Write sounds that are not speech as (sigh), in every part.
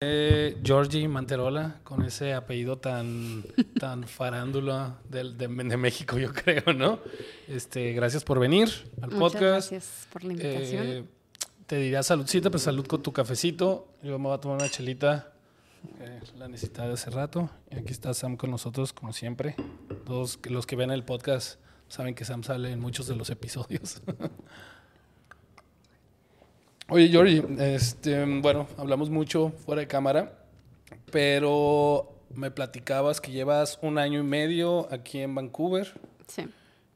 Eh, Georgie Manterola, con ese apellido tan, (laughs) tan farándula del- de, de México, yo creo, ¿no? Este, gracias por venir al Muchas podcast. gracias por la invitación. Eh, te diría saludcita, pero salud con tu cafecito. Yo me voy a tomar una chelita. eh, la necesitaba de hace rato. Y aquí está Sam con nosotros, como siempre. Todos los que ven el podcast saben que Sam sale en muchos de los episodios. (laughs) Oye, Georgie, este, bueno, hablamos mucho fuera de cámara, pero me platicabas que llevas un año y medio aquí en Vancouver. sí.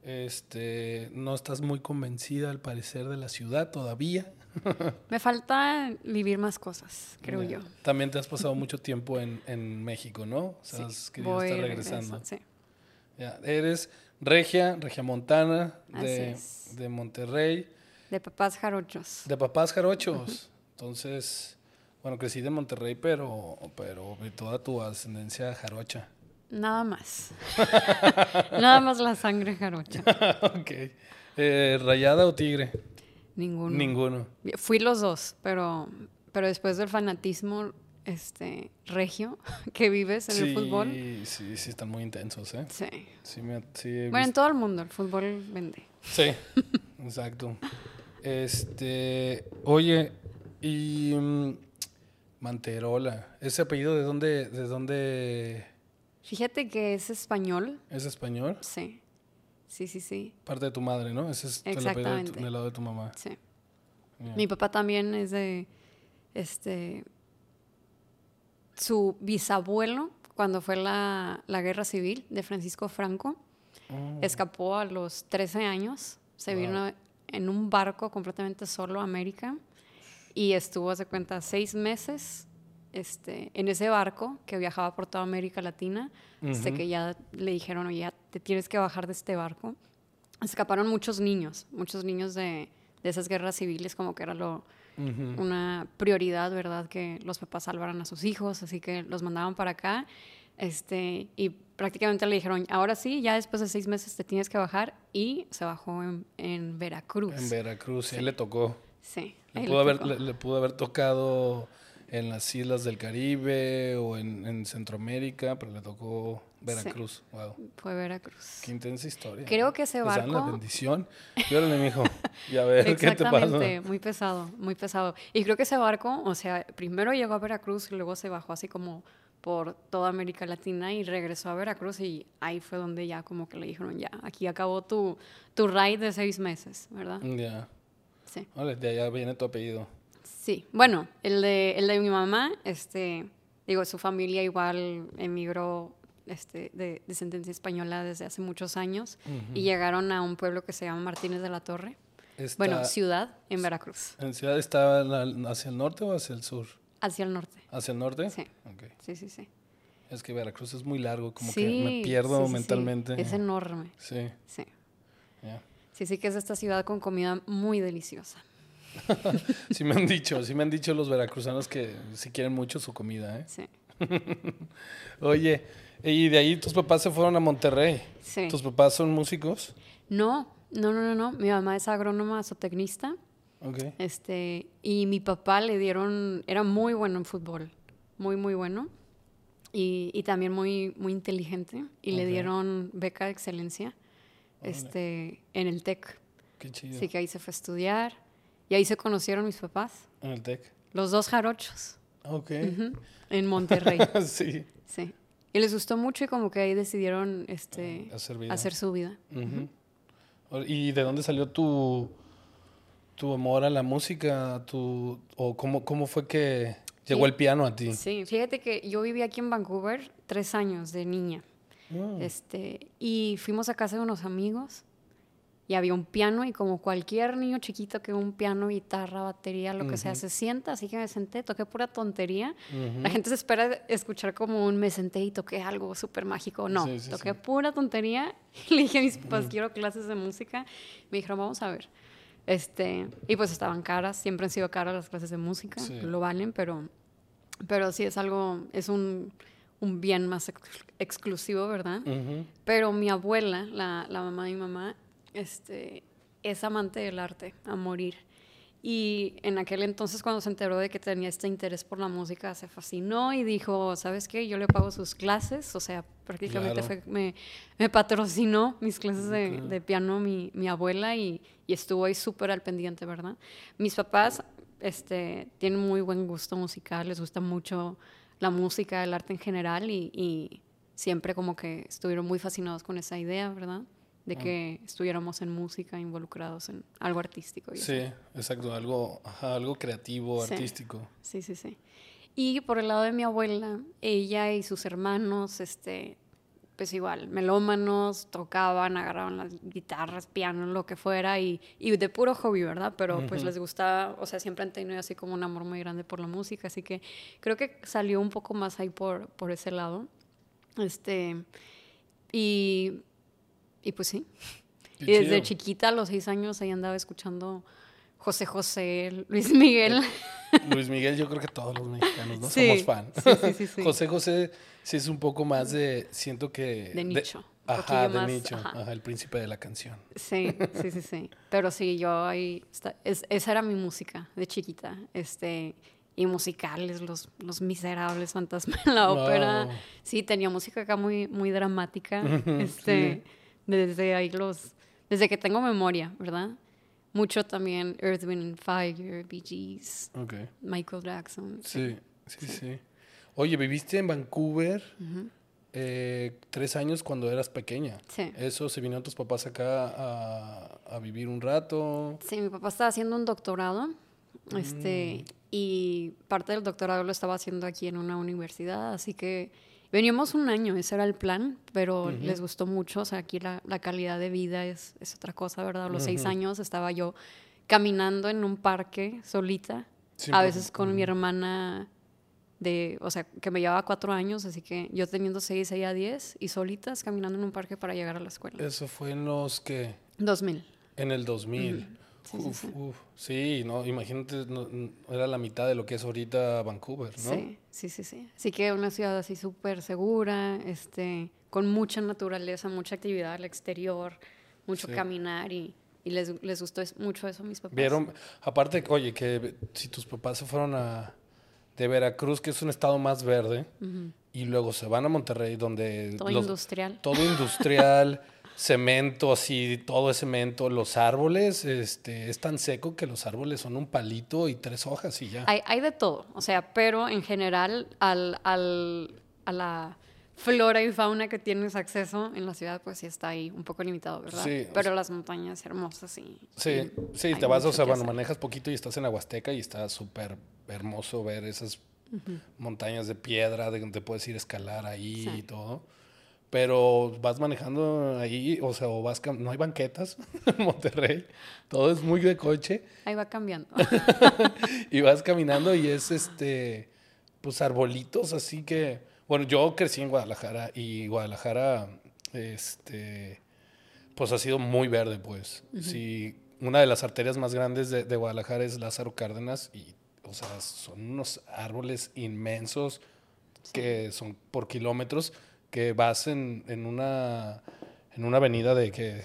Este, no estás muy convencida al parecer de la ciudad todavía. (laughs) Me falta vivir más cosas, creo yo. También te has pasado mucho tiempo en, en México, ¿no? O sea, Sí, has querido voy, estar regreso, regresando. sí. Eres regia, regia montana, de, de Monterrey, De papás jarochos. de papás jarochos. Entonces, bueno, crecí de Monterrey, pero, pero toda tu ascendencia jarocha. Nada más. (laughs) Nada más la sangre jarocha. (laughs) ok. Eh, ¿Rayada o tigre? Ninguno. Ninguno. Fui los dos, pero, pero después del fanatismo este, regio (laughs) que vives en el fútbol. Sí, sí, están muy intensos, ¿eh? Sí. Sí, me, sí Bueno, en todo el mundo el fútbol vende. Sí, exacto. Este, oye, y mm, Manterola, ese apellido de dónde, de dónde Fíjate que es español. es español? Sí. Sí, sí, sí. Parte de tu madre, ¿no? Ese es el apellido de tu- Exactamente. del lado de tu mamá. Sí. Mi papá también es de, este, su bisabuelo, cuando fue la, la guerra civil de Francisco Franco, Oh, escapó a los 13 años, se Wow. vino en un barco completamente solo a América y estuvo, hace cuenta, seis meses este, en ese barco que viajaba por toda América Latina, hasta Ujú. que ya le dijeron, oye, ya te tienes que bajar de este barco. Escaparon muchos niños, muchos niños de, de esas guerras civiles, como que era lo, una prioridad, ¿verdad? Que los papás salvaran a sus hijos, así que los mandaban para acá. Este, y prácticamente le dijeron, ahora sí, ya después de seis meses te tienes que bajar, y se bajó en, en Veracruz. En Veracruz, sí, le tocó. Sí. Le pudo, le haber, le, le pudo haber tocado en las islas del Caribe o en, en Centroamérica, pero le tocó Veracruz. Wow. Fue Veracruz. Qué intensa historia. Creo ¿no? que ese Les dan la barco- bendición. Y órale, mijo. Y a ver, ¿qué te pasa? Exactamente, muy pesado, muy pesado. Y creo que ese barco, o sea, primero llegó a Veracruz y luego se bajó así como por toda América Latina y regresó a Veracruz y ahí fue donde ya como que le dijeron, ya, aquí acabó tu, tu ride de seis meses, ¿verdad? Ya. Sí. Vale, de allá viene tu apellido. Sí, bueno, el de, el de mi mamá, este, digo, su familia igual emigró este, de descendencia española desde hace muchos años y llegaron a un pueblo que se llama Martínez de la Torre, Está- bueno, ciudad en Veracruz, ¿En ciudad está hacia el norte o hacia el sur? hacia el norte. ¿Hacia el norte? Sí. Sí, sí, sí. Es que Veracruz es muy largo, como Sí, que me pierdo sí, mentalmente. Es enorme, Sí, sí. ya. Sí, sí que es esta ciudad con comida muy deliciosa. (laughs) Sí me han dicho, sí me han dicho los veracruzanos que sí quieren mucho su comida, ¿eh? Sí. (laughs) Oye, y de ahí tus papás se fueron a Monterrey. Sí. ¿Tus papás son músicos? No, no, no, no, no. Mi mamá es agrónoma zootecnista. Este, y mi papá le dieron, era muy bueno en fútbol, muy, muy bueno. Y, y también muy, muy inteligente. Y le dieron beca de excelencia Órale. este, en el TEC. Qué chido. Así que ahí se fue a estudiar. Y ahí se conocieron mis papás, En el TEC. los dos jarochos, Ok. en (laughs) Monterrey. sí. sí. Y les gustó mucho y como que ahí decidieron este, Hacer vida. hacer su vida. ¿Y de dónde salió tu, tu amor a la música? Tu, ¿O cómo, cómo fue que llegó Sí. el piano a ti? Sí, fíjate que yo viví aquí en Vancouver tres años de niña. Mm. Este, y fuimos a casa de unos amigos y había un piano y como cualquier niño chiquito que un piano, guitarra, batería, lo que sea, se sienta, así que me senté, toqué pura tontería. Ujú. La gente se espera escuchar como un me senté y toqué algo súper mágico. No, Sí, sí, toqué sí. pura tontería. (laughs) Le dije a mis papás, quiero clases de música. Me dijeron, vamos a ver. Este, y pues estaban caras, siempre han sido caras las clases de música, Sí. lo valen, pero, pero sí es algo, es un, un bien más ex- exclusivo, ¿verdad? Pero mi abuela, la, la mamá de mi mamá, este, es amante del arte, a morir. Y en aquel entonces, cuando se enteró de que tenía este interés por la música, se fascinó y dijo, ¿sabes qué? Yo le pago sus clases, o sea, prácticamente fue, me, me, patrocinó mis clases de, de piano mi, mi, abuela y, y, estuvo ahí súper al pendiente, ¿verdad? Mis papás este, tienen muy buen gusto musical, les gusta mucho la música, el arte en general y, y siempre como que estuvieron muy fascinados con esa idea, ¿verdad? De que estuviéramos en música, involucrados en algo artístico. Sí, exacto, algo, algo creativo, artístico. Sí, sí, sí. Y por el lado de mi abuela, ella y sus hermanos, este, pues igual, melómanos, tocaban, agarraban las guitarras, piano, lo que fuera, y, y de puro hobby, ¿verdad? Pero pues les gustaba, o sea, siempre han tenido así como un amor muy grande por la música, así que creo que salió un poco más ahí por, por ese lado. Este, y y pues sí. y desde chiquita, a los seis años, ahí andaba escuchando José José, Luis Miguel. Luis Miguel, yo creo que todos los mexicanos, ¿no? Somos fan. Sí, sí, (laughs) José José sí es un poco más de, siento que... De nicho. ajá, de nicho. Ajá. el príncipe de la canción. Sí, sí, sí, sí. Pero sí, yo ahí, esa era mi música de chiquita. Este, y musicales, los, los miserables fantasmas en la ópera. Sí, tenía música acá muy, muy dramática. (laughs) este desde ahí los, desde que tengo memoria, ¿verdad? Mucho también Earth, Wind Fire, Bee Gees, Michael Jackson. Sí, sí, sí, Oye, viviste en Vancouver eh, tres años cuando eras pequeña. Sí. ¿Eso se vinieron tus papás acá a, a, vivir un rato? Sí, mi papá estaba haciendo un doctorado. Este, mm. y parte del doctorado lo estaba haciendo aquí en una universidad, así que Veníamos un año, ese era el plan, pero les gustó mucho. O sea, aquí la, la calidad de vida es, es, otra cosa, ¿verdad? A los seis años estaba yo caminando en un parque solita, a veces con mi hermana de, o sea, que me llevaba cuatro años, así que yo teniendo seis, ella diez, y solitas caminando en un parque para llegar a la escuela. ¿Eso fue en los que? 2000. En el 2000. Sí, uf, sí, Uf. sí, no, imagínate, era la mitad de lo que es ahorita Vancouver, ¿no? Sí, sí, sí, sí. Así que una ciudad así súper segura, este, con mucha naturaleza, mucha actividad al exterior, mucho caminar y, y les, les, gustó mucho eso a mis papás. Vieron, aparte, oye, que si tus papás se fueron a, de Veracruz, que es un estado más verde, y luego se van a Monterrey, donde... Todo industrial. Todo industrial. (laughs) cemento, así, todo es cemento. Los árboles, este, es tan seco que los árboles son un palito y tres hojas y ya. Hay, hay de todo, o sea, pero en general al, al, a la flora y fauna que tienes acceso en la ciudad, pues sí está ahí un poco limitado, ¿verdad? Sí. Pero las montañas hermosas, sí. Sí, sí, te vas, o sea, bueno, manejas poquito y estás en la Huasteca y está súper hermoso ver esas montañas de piedra de donde puedes ir a escalar ahí y todo pero vas manejando ahí, o sea, o vas no hay banquetas (laughs) en Monterrey, todo es muy de coche. Ahí va cambiando. (laughs) y vas caminando y es este pues arbolitos, así que bueno, yo crecí en Guadalajara y Guadalajara este pues ha sido muy verde, pues. Sí, una de las arterias más grandes de, de Guadalajara es Lázaro Cárdenas y o sea, son unos árboles inmensos que son por kilómetros que vas en, en, una, en una avenida de que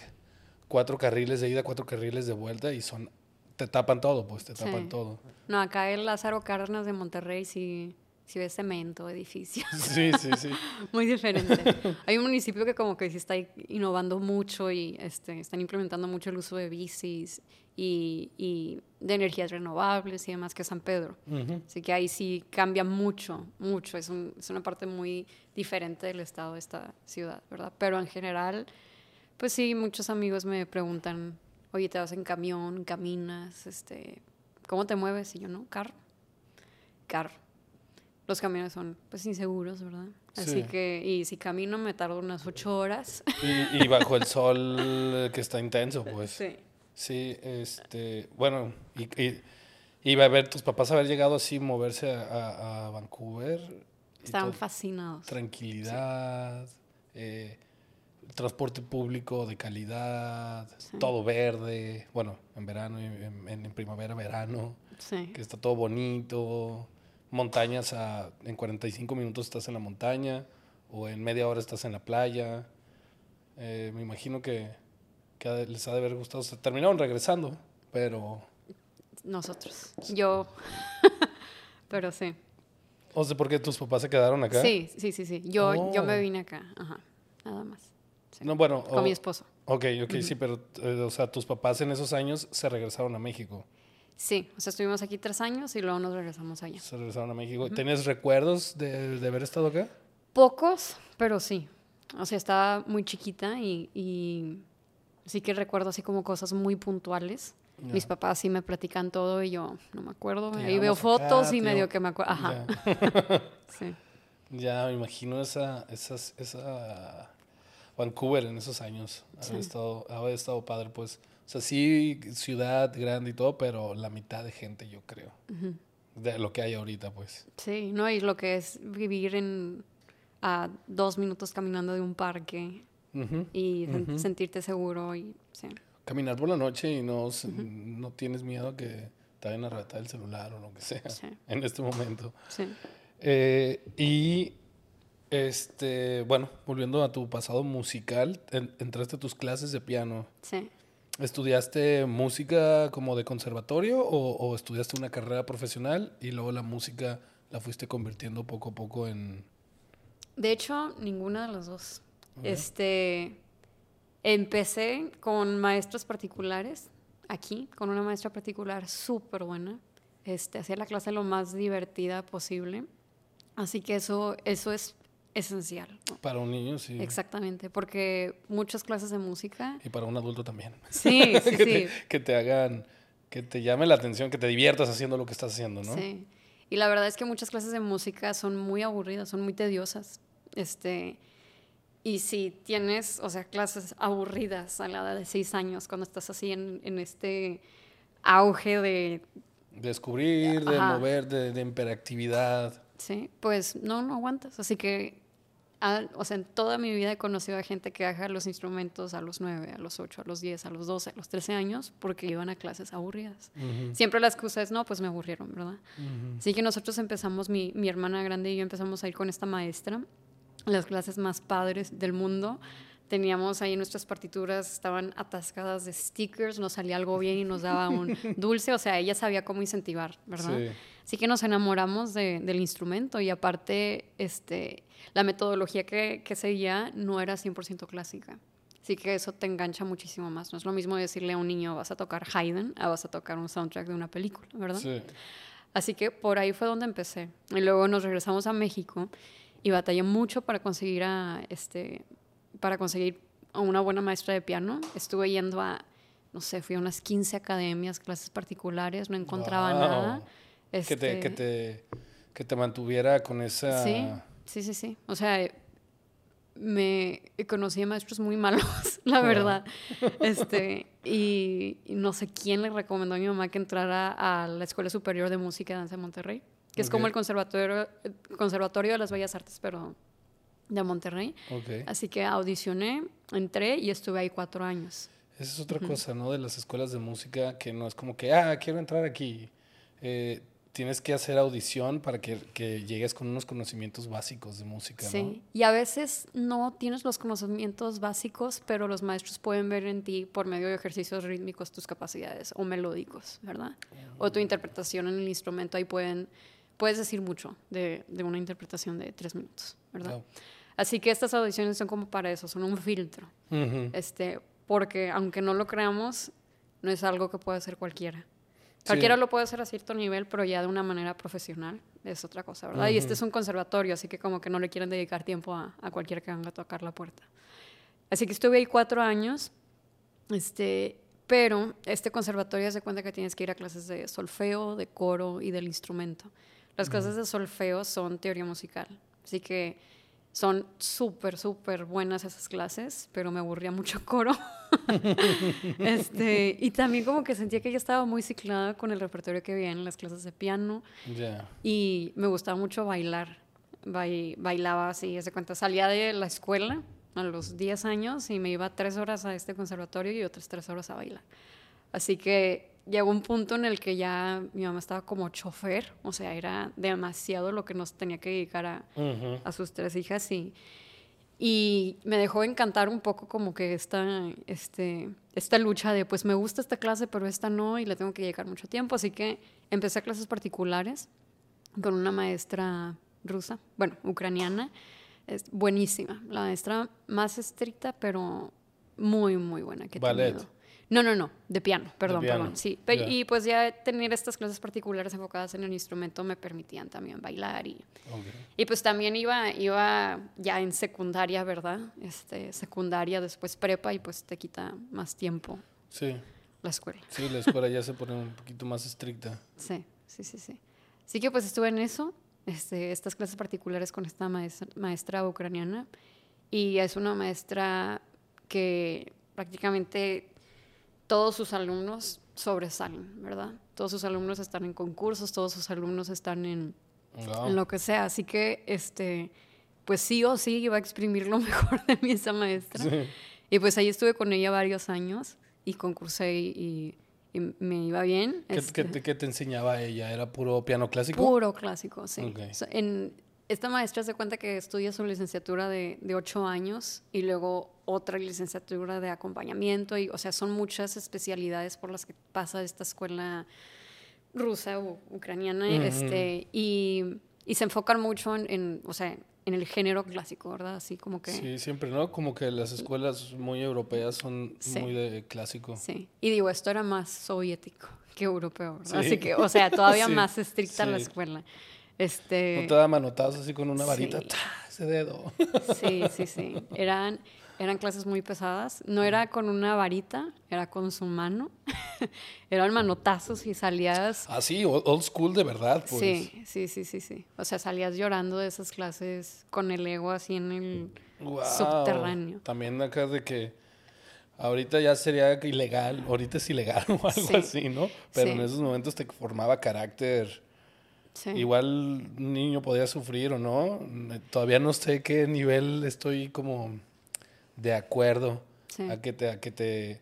cuatro carriles de ida, cuatro carriles de vuelta y son te tapan todo, pues te tapan todo. No, acá el Lázaro Cárdenas de Monterrey sí, sí ves cemento, edificios. (laughs) Sí, sí, sí. (laughs) Muy diferente. Hay un municipio que como que sí está innovando mucho y este, están implementando mucho el uso de bicis y, y, de energías renovables y demás que San Pedro. Así que ahí sí cambia mucho, mucho. Es, un, es, una parte muy diferente del estado de esta ciudad, ¿verdad? Pero en general, pues sí, muchos amigos me preguntan, oye, ¿te vas en camión, caminas? Este, ¿Cómo te mueves? Y yo, no, carro. Carro. Los camiones son, pues, inseguros, ¿verdad? Así que, y si camino me tardo unas ocho horas. Y, y bajo el (laughs) sol que está intenso, pues. Sí. Sí, este, bueno, y, iba a ver tus papás haber llegado así, moverse a, Vancouver. Estaban fascinados. Tranquilidad, eh, transporte público de calidad, todo verde, bueno, en verano, en, en primavera, verano, sí. que está todo bonito, montañas a, en 45 minutos estás en la montaña o en media hora estás en la playa. Eh, me imagino que que les ha de haber gustado. terminaron regresando, pero... nosotros. Yo. (laughs) Pero sí. O sea, porque tus papás se quedaron acá. Sí, sí, sí, sí. Yo, yo me Oh. vine acá. Ajá. Nada más. Sí. No, bueno. Con mi esposo. Ok, ok, sí, pero, eh, o sea, tus papás en esos años se regresaron a México. Sí, o sea, estuvimos aquí tres años y luego nos regresamos allá. Se regresaron a México. ¿Tienes recuerdos de, de haber estado acá? Pocos, pero sí. O sea, estaba muy chiquita y, y sí que recuerdo así como cosas muy puntuales. Mis papás sí me platican todo y yo no me acuerdo. Te Ahí veo acá, fotos y medio que me acuerdo. Ajá, (laughs) sí. Ya, me imagino esa, esas, esa Vancouver en esos años. Sí. Haber, estado, estado padre, pues. O sea, sí, ciudad grande y todo, pero la mitad de gente, yo creo. De lo que hay ahorita, pues. Sí, no, y lo que es vivir en a dos minutos caminando de un parque Y sentirte seguro y sí. Caminar por la noche y no, no tienes miedo a que te vayan a arrebatar el celular o lo que sea Sí. (laughs) en este momento. Sí. Eh, y este, bueno, volviendo a tu pasado musical, en- entraste a tus clases de piano. Sí. ¿Estudiaste música como de conservatorio o, o estudiaste una carrera profesional y luego la música la fuiste convirtiendo poco a poco en... De hecho, ninguna de las dos. Este, empecé con maestros particulares aquí, con una maestra particular súper buena. Este, hacía la clase lo más divertida posible. Así que eso, eso es esencial. Para un niño, sí. Exactamente, porque muchas clases de música. Y para un adulto también. Sí, sí, (laughs) que, sí. Te, que te hagan, que te llame la atención, que te diviertas haciendo lo que estás haciendo, ¿no? Sí. Y la verdad es que muchas clases de música son muy aburridas, son muy tediosas. Este, y si tienes, o sea, clases aburridas a la edad de seis años, cuando estás así en, en este auge de, Descubrir, de Ajá. mover, de, de hiperactividad. sí, pues no, no aguantas. Así que, ah, o sea, en toda mi vida he conocido a gente que deja los instrumentos a los nueve, a los ocho, a los diez, a los doce, a los trece años, porque iban a clases aburridas. Ujú, Siempre la excusa es, no, pues me aburrieron, ¿verdad? ujú. Así que nosotros empezamos, mi, mi hermana grande y yo empezamos a ir con esta maestra, las clases más padres del mundo. Teníamos ahí nuestras partituras, estaban atascadas de stickers, nos salía algo bien y nos daba un (laughs) dulce, o sea, ella sabía cómo incentivar, ¿verdad? Sí. Así que nos enamoramos de- del instrumento y aparte, este, la metodología que, que seguía no era 100% clásica. Así que eso te engancha muchísimo más. No es lo mismo decirle a un niño, vas a tocar Haydn, a vas a tocar un soundtrack de una película, ¿verdad? Sí. Así que por ahí fue donde empecé. Y luego nos regresamos a México y batallé mucho para conseguir a este para conseguir a una buena maestra de piano. Estuve yendo a no sé, fui a unas 15 academias, clases particulares, no encontraba Wow. nada. Que, te, Este, que, te, que te mantuviera con esa... Sí, sí, sí, sí. O sea, me conocí a maestros muy malos, (laughs) la verdad. Este, y, y no sé quién le recomendó a mi mamá que entrara a la Escuela Superior de Música y Danza de Monterrey, que es como el conservatorio, conservatorio de las Bellas Artes, pero de Monterrey. Ok. Así que audicioné, entré y estuve ahí cuatro años. Esa es otra cosa, ¿no? De las escuelas de música, que no es como que, ah, quiero entrar aquí. Eh, tienes que hacer audición para que, que llegues con unos conocimientos básicos de música, Sí, y a veces no tienes los conocimientos básicos, pero los maestros pueden ver en ti por medio de ejercicios rítmicos tus capacidades o melódicos, ¿verdad? O tu interpretación en el instrumento, ahí pueden, puedes decir mucho de, de una interpretación de tres minutos. ¿verdad? Así que estas audiciones son como para eso, son un filtro, Ujú. este, porque aunque no lo creamos, no es algo que puede hacer cualquiera. Sí. Cualquiera lo puede hacer a cierto nivel, pero ya de una manera profesional es otra cosa, ¿verdad? Y este es un conservatorio, así que como que no le quieren dedicar tiempo a, a cualquiera que venga a tocar la puerta. Así que estuve ahí cuatro años, este, pero este conservatorio se cuenta que tienes que ir a clases de solfeo, de coro y del instrumento. Las clases de solfeo son teoría musical, así que son súper, súper buenas esas clases, pero me aburría mucho coro. (laughs) este, y también como que sentía que ya estaba muy ciclada con el repertorio que veía en las clases de piano Ya. y me gustaba mucho bailar. Bai- bailaba así, se cuenta, salía de la escuela a los 10 años y me iba tres horas a este conservatorio y otras tres horas a bailar. Así que llegó un punto en el que ya mi mamá estaba como chofer, o sea, era demasiado lo que nos tenía que dedicar a, sus tres hijas y y me dejó encantar un poco como que esta, este, esta lucha de, pues me gusta esta clase, pero esta no, y le tengo que llegar mucho tiempo. Así que empecé a clases particulares con una maestra rusa, bueno, ucraniana. Es buenísima, la maestra más estricta, pero muy, muy buena que he Ballet. tenido. No, no, no, de piano, perdón, piano, perdón. Sí, ya. y pues ya tener estas clases particulares enfocadas en el instrumento me permitían también bailar y, y pues también iba, iba ya en secundaria, ¿verdad? Este, secundaria, después prepa y pues te quita más tiempo Sí, la escuela. sí, la escuela ya se pone un poquito más estricta. Sí, sí, sí, sí. Así que pues estuve en eso, este, estas clases particulares con esta maestra, maestra ucraniana y es una maestra que prácticamente todos sus alumnos sobresalen, ¿verdad? Todos sus alumnos están en concursos, todos sus alumnos están en, Wow. en lo que sea. Así que, este, pues sí o sí iba a exprimir lo (laughs) mejor de mí esa maestra. Sí. Y pues ahí estuve con ella varios años y concursé y, y me iba bien. ¿Qué, este, qué te, qué te enseñaba ella? ¿Era puro piano clásico? Puro clásico, sí. En, esta maestra se cuenta que estudia su licenciatura de, de ocho años y luego otra licenciatura de acompañamiento. Y, o sea, son muchas especialidades por las que pasa esta escuela rusa o ucraniana. Este, y, y se enfocan mucho en, en, o sea, en el género clásico, ¿verdad? Así como que... Sí, siempre, ¿no? Como que las escuelas muy europeas son Sí. muy de clásico. Sí, y digo, esto era más soviético que europeo, ¿verdad? Sí. Así que, o sea, todavía (laughs) Sí, más estricta la escuela. Este, No te da manotazos así con una varita, Sí. ese dedo. Sí, sí, sí. Eran, eran clases muy pesadas. No era con una varita, era con su mano. (laughs) Eran manotazos y salías. Ah, sí, old school de verdad, pues. Sí, sí, sí, sí, sí. O sea, salías llorando de esas clases con el ego así en el subterráneo. También acá de que ahorita ya sería ilegal, ahorita es ilegal (laughs) o algo Sí. así, ¿no? Pero Sí. en esos momentos te formaba carácter. Sí. Igual un niño podía sufrir o no. Todavía no sé qué nivel estoy como de acuerdo Sí. a que te, a que te,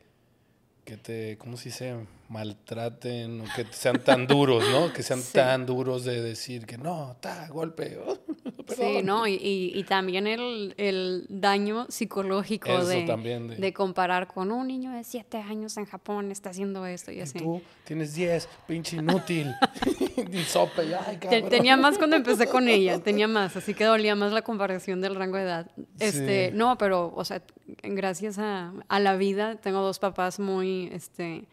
que te, ¿cómo se dice? Maltraten o que sean tan duros, ¿no? Que sean Sí. tan duros de decir que no, está, golpe. oh, Sí, perdón". no, y, también el, el daño psicológico de, también de- de comparar con un niño de siete años en Japón está haciendo esto y Y así. tú tienes 10, pinche inútil. (laughs) y sope, ay, cabrón. tenía más cuando empecé (laughs) con ella, tenía más, así que dolía más la comparación del rango de edad. Este, Sí. no, pero, o sea, gracias a, a la vida tengo dos papás muy, este,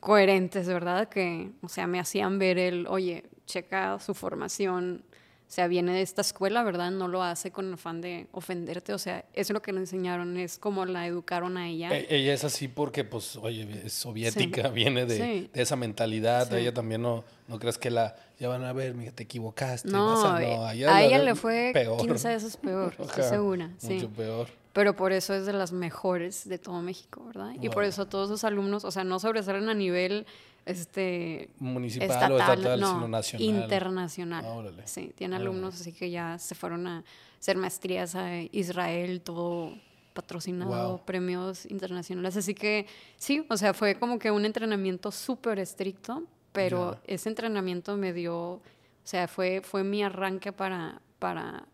coherentes, ¿verdad? Que, o sea, me hacían ver el, oye, checa su formación, o sea, viene de esta escuela, ¿verdad? No lo hace con afán de ofenderte, o sea, eso es lo que le enseñaron, es como la educaron a ella. E- Ella es así porque, pues, oye, es soviética, viene de, Sí. de esa mentalidad. Sí. Ella también no, no crees que la, ya van a ver, te equivocaste. No, vas a, eh, no, a la ella de- le fue peor. 15 veces (laughs) peor, estoy segura, sí. Mucho peor. Pero por eso es de las mejores de todo México, ¿verdad? Y por eso todos sus alumnos, o sea, no sobresalen a nivel este Municipal estatal, o estatal, no, sino nacional. internacional. Ah, órale. Sí, tiene Órale. alumnos así que ya se fueron a hacer maestrías a Israel, todo patrocinado, Wow. premios internacionales. Así que sí, o sea, fue como que un entrenamiento súper estricto, pero ese entrenamiento me dio, o sea, fue, fue mi arranque para, para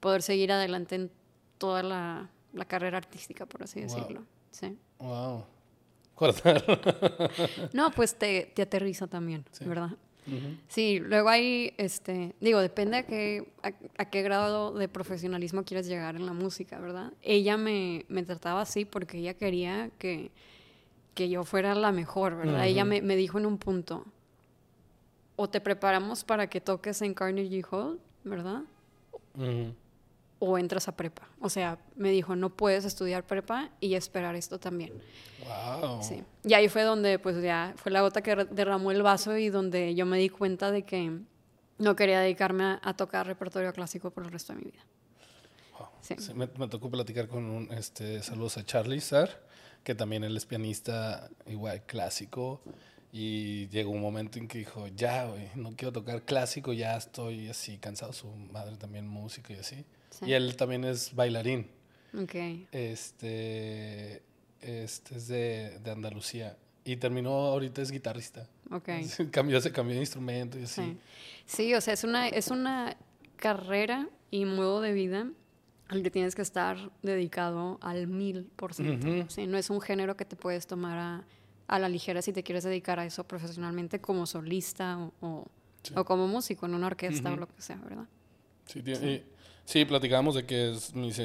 poder seguir adelante en toda la, la carrera artística, por así Wow. decirlo. Sí. Wow. Cortar. No, pues te, te aterriza también, Sí. ¿verdad? Sí, luego hay, este, digo, depende a qué, a, a qué grado de profesionalismo quieres llegar en la música, ¿verdad? Ella me, me trataba así porque ella quería que, que yo fuera la mejor, ¿verdad? Ella me, me dijo en un punto, o te preparamos para que toques en Carnegie Hall, ¿verdad? O entras a prepa. O sea, me dijo, no puedes estudiar prepa y esperar esto también. Wow. Sí. Y ahí fue donde, pues ya, fue la gota que derramó el vaso y donde yo me di cuenta de que no quería dedicarme a, a tocar repertorio clásico por el resto de mi vida. Wow. Sí. Sí, me, me tocó platicar con un, este, saludos a Charlie Sar, que también él es pianista igual clásico. Y llegó un momento en que dijo, ya, güey, no quiero tocar clásico, ya estoy así cansado. Su madre también música y así. Sí. Y él también es bailarín. Ok. Este, este es de, de Andalucía. Y terminó, ahorita es guitarrista. Ok. cambió, se cambió de instrumento y así. Sí. Sí, o sea, es una, es una carrera y modo de vida al que tienes que estar dedicado al mil por ciento. Sí, no es un género que te puedes tomar a, a, la ligera si te quieres dedicar a eso profesionalmente como solista o, o, como músico en una orquesta o lo que sea, ¿verdad? Sí, sí. Sí platicamos de que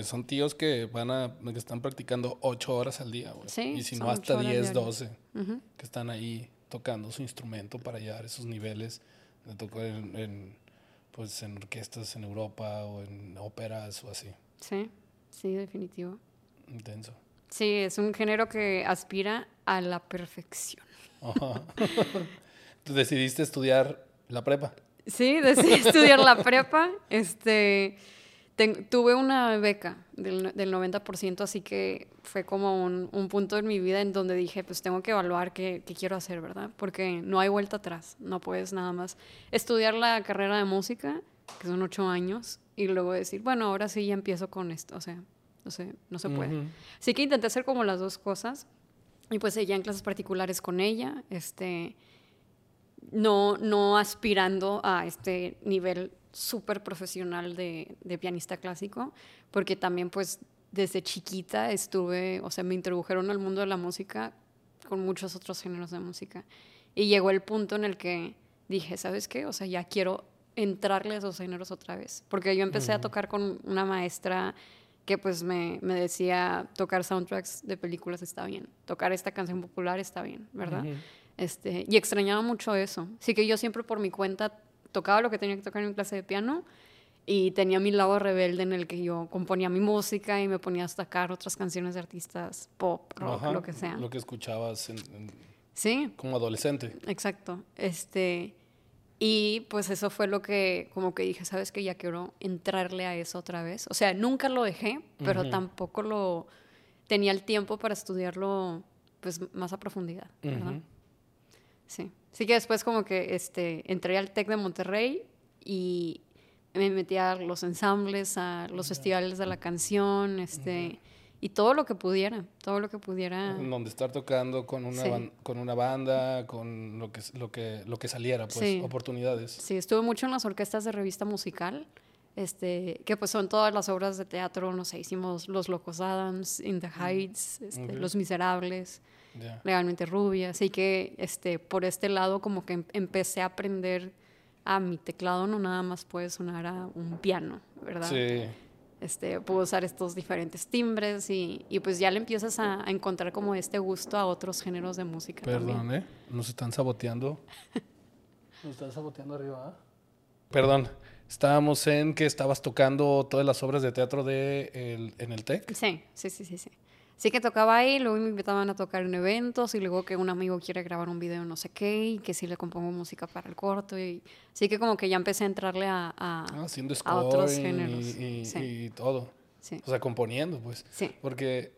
son tíos que van a, que están practicando ocho horas al día, güey. Sí, y si no hasta 10, 12, que están ahí tocando su instrumento para llegar a esos niveles de tocar en, pues en orquestas en Europa o en óperas o así. Sí, sí, definitivo. Intenso. Sí, es un género que aspira a la perfección. (laughs) ¿Tú decidiste estudiar la prepa? Sí, decidí estudiar la prepa. Este, tuve una beca del, del 90%, así que fue como un, un, punto en mi vida en donde dije, pues tengo que evaluar qué, qué, quiero hacer, ¿verdad? Porque no hay vuelta atrás, no puedes nada más estudiar la carrera de música, que son ocho años, y luego decir, bueno, ahora sí ya empiezo con esto, o sea, no sé, no se puede. Así que intenté hacer como las dos cosas y pues ella en clases particulares con ella, este, no, no aspirando a este nivel súper profesional de, de, pianista clásico, porque también pues desde chiquita estuve, o sea, me introdujeron al mundo de la música con muchos otros géneros de música. Y llegó el punto en el que dije, ¿sabes qué? O sea, ya quiero entrarle a esos géneros otra vez. Porque yo empecé a tocar con una maestra que pues me, me, decía tocar soundtracks de películas está bien, tocar esta canción popular está bien, ¿verdad? este, y extrañaba mucho eso. Así que yo siempre por mi cuenta tocaba lo que tenía que tocar en mi clase de piano y tenía mi lado rebelde en el que yo componía mi música y me ponía a destacar otras canciones de artistas pop, rock, lo que sea. Lo que escuchabas en, sí. como adolescente. Exacto. Este, y pues eso fue lo que como que dije, sabes que ya quiero entrarle a eso otra vez. O sea, nunca lo dejé, pero tampoco lo tenía el tiempo para estudiarlo pues más a profundidad, ¿verdad? Sí. Así que después como que este, entré al TEC de Monterrey y me metí a los ensambles, a los festivales de la canción, este y todo lo que pudiera, todo lo que pudiera. Donde estar tocando con una, con una banda, con lo que, lo que, lo que saliera, pues, oportunidades. Sí, estuve mucho en las orquestas de revista musical, este, que pues son todas las obras de teatro, no sé, hicimos Los Locos Adams, In the Heights, este, Los Miserables, Legalmente Rubia, así que este, por este lado como que em, empecé a aprender a mi teclado no nada más puede sonar a un piano, ¿verdad? Sí este, puedo usar estos diferentes timbres y, y pues ya le empiezas a, encontrar como este gusto a otros géneros de música. Perdón, ¿eh? Nos están saboteando. (laughs) Nos están saboteando arriba. ¿ah? Perdón, estábamos en que estabas tocando todas las obras de teatro de el, en el TEC. Sí, sí, sí, sí, sí. Sí que tocaba ahí, luego me invitaban a tocar en eventos y luego que un amigo quiere grabar un video no sé qué y que sí le compongo música para el corto y sí que como que ya empecé a entrarle a, a, ah, otros géneros. Y, todo. O sea, componiendo pues. Sí. Porque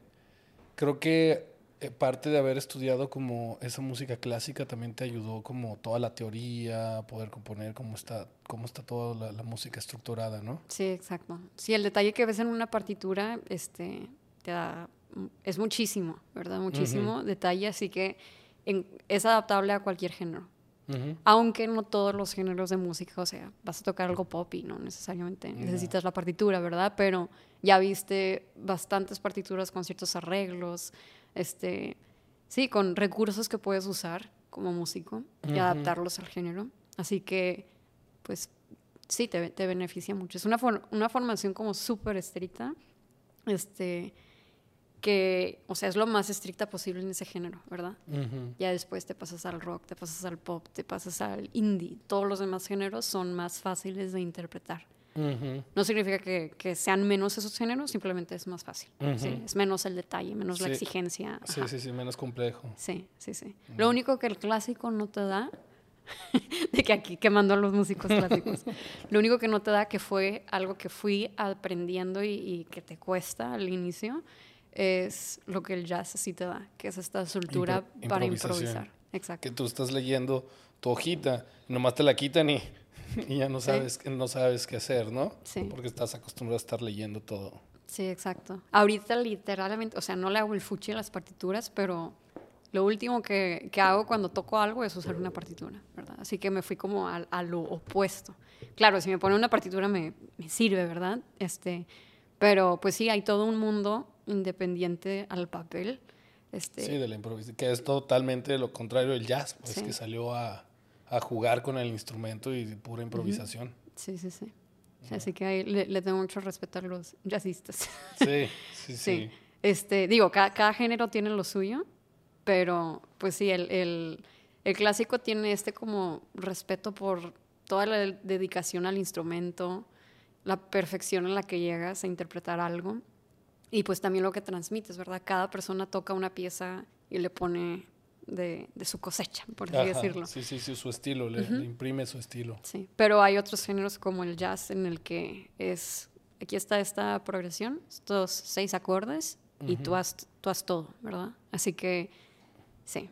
creo que parte de haber estudiado como esa música clásica también te ayudó como toda la teoría, poder componer cómo está, cómo está toda la, la música estructurada, ¿no? Sí, exacto. Sí, el detalle que ves en una partitura, este, te da es muchísimo, ¿verdad? Muchísimo detalle, así que es adaptable a cualquier género. Aunque no todos los géneros de música, o sea, vas a tocar algo pop y no necesariamente necesitas la partitura, ¿verdad? Pero ya viste bastantes partituras con ciertos arreglos, este, sí, con recursos que puedes usar como músico y adaptarlos al género. Así que, pues, sí, te, te beneficia mucho. Es una, una formación como súper estricta, este, que, o sea, es lo más estricta posible en ese género, ¿verdad? Ya después te pasas al rock, te pasas al pop, te pasas al indie. Todos los demás géneros son más fáciles de interpretar. No significa que, que, sean menos esos géneros, simplemente es más fácil. ¿sí? Es menos el detalle, menos la exigencia. Sí, sí, sí, menos complejo. Sí, sí, sí. Lo único que el clásico no te da, (laughs) de que aquí quemando a los músicos clásicos, (laughs) lo único que no te da, que fue algo que fui aprendiendo y, y que te cuesta al inicio, es lo que el jazz sí te da, que es esta soltura para improvisar. Exacto. Que tú estás leyendo tu hojita, nomás te la quitan y, (laughs) y ya no sabes, no sabes qué hacer, ¿no? Sí. Porque estás acostumbrado a estar leyendo todo. Sí, exacto. Ahorita literalmente, o sea, no le hago el fuchi a las partituras, pero lo último que, que, hago cuando toco algo es usar una partitura, ¿verdad? Así que me fui como a, a lo opuesto. Claro, si me pone una partitura me, me, sirve, ¿verdad? Este, Pero pues sí, hay todo un mundo independiente al papel. Este, Sí, de la improvisación, que es totalmente lo contrario del jazz, pues Sí. que salió a, a jugar con el instrumento y pura improvisación. Sí, sí, sí. Así que ahí le, le tengo mucho respeto a los jazzistas. (laughs) Sí, sí, sí. Sí. Este, digo, cada, cada género tiene lo suyo, pero pues sí, el, el, el clásico tiene este como respeto por toda la dedicación al instrumento, la perfección en la que llegas a interpretar algo y pues también lo que transmites, ¿verdad? Cada persona toca una pieza y le pone de, de su cosecha, por así Ajá, decirlo. Sí, sí, sí, su estilo, le, le imprime su estilo. Sí, pero hay otros géneros como el jazz en el que es, aquí está esta progresión, estos seis acordes y tú has, tú has todo, ¿verdad? Así que, sí.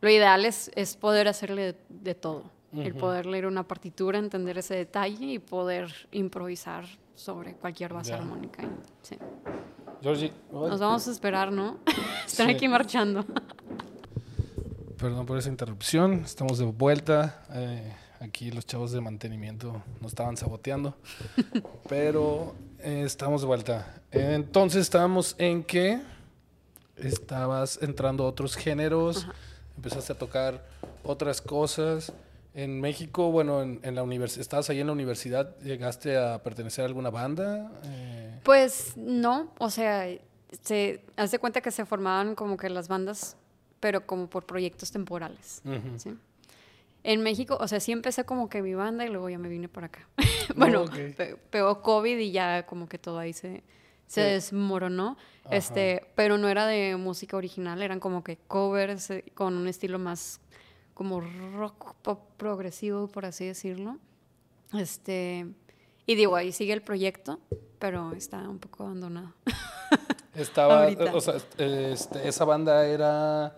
Lo ideal es, es poder hacerle de, de todo, el poder leer una partitura, entender ese detalle y poder improvisar sobre cualquier base Ya. armónica. sí. Georgie, Nos vamos a esperar, ¿no? (laughs) Están Sí. aquí marchando. Perdón por esa interrupción, estamos de vuelta. eh, aquí los chavos de mantenimiento nos estaban saboteando, (laughs) pero eh, estamos de vuelta. Entonces estábamos en que estabas entrando a otros géneros, empezaste a tocar otras cosas. En México, bueno, en, en la universidad, estabas ahí en la universidad, ¿llegaste a pertenecer a alguna banda? Eh, Pues no, o sea, se hace cuenta que se formaban como que las bandas, pero como por proyectos temporales. En México, o sea, sí empecé como que mi banda y luego ya me vine para acá. (laughs) bueno, ok. pe- pegó COVID y ya como que todo ahí se, se Sí. desmoronó. Este, pero no era de música original, eran como que covers eh, con un estilo más como rock pop progresivo, por así decirlo. Este, y digo, ahí sigue el proyecto, pero está un poco abandonado. (laughs) Estaba, o sea, este, esa banda era,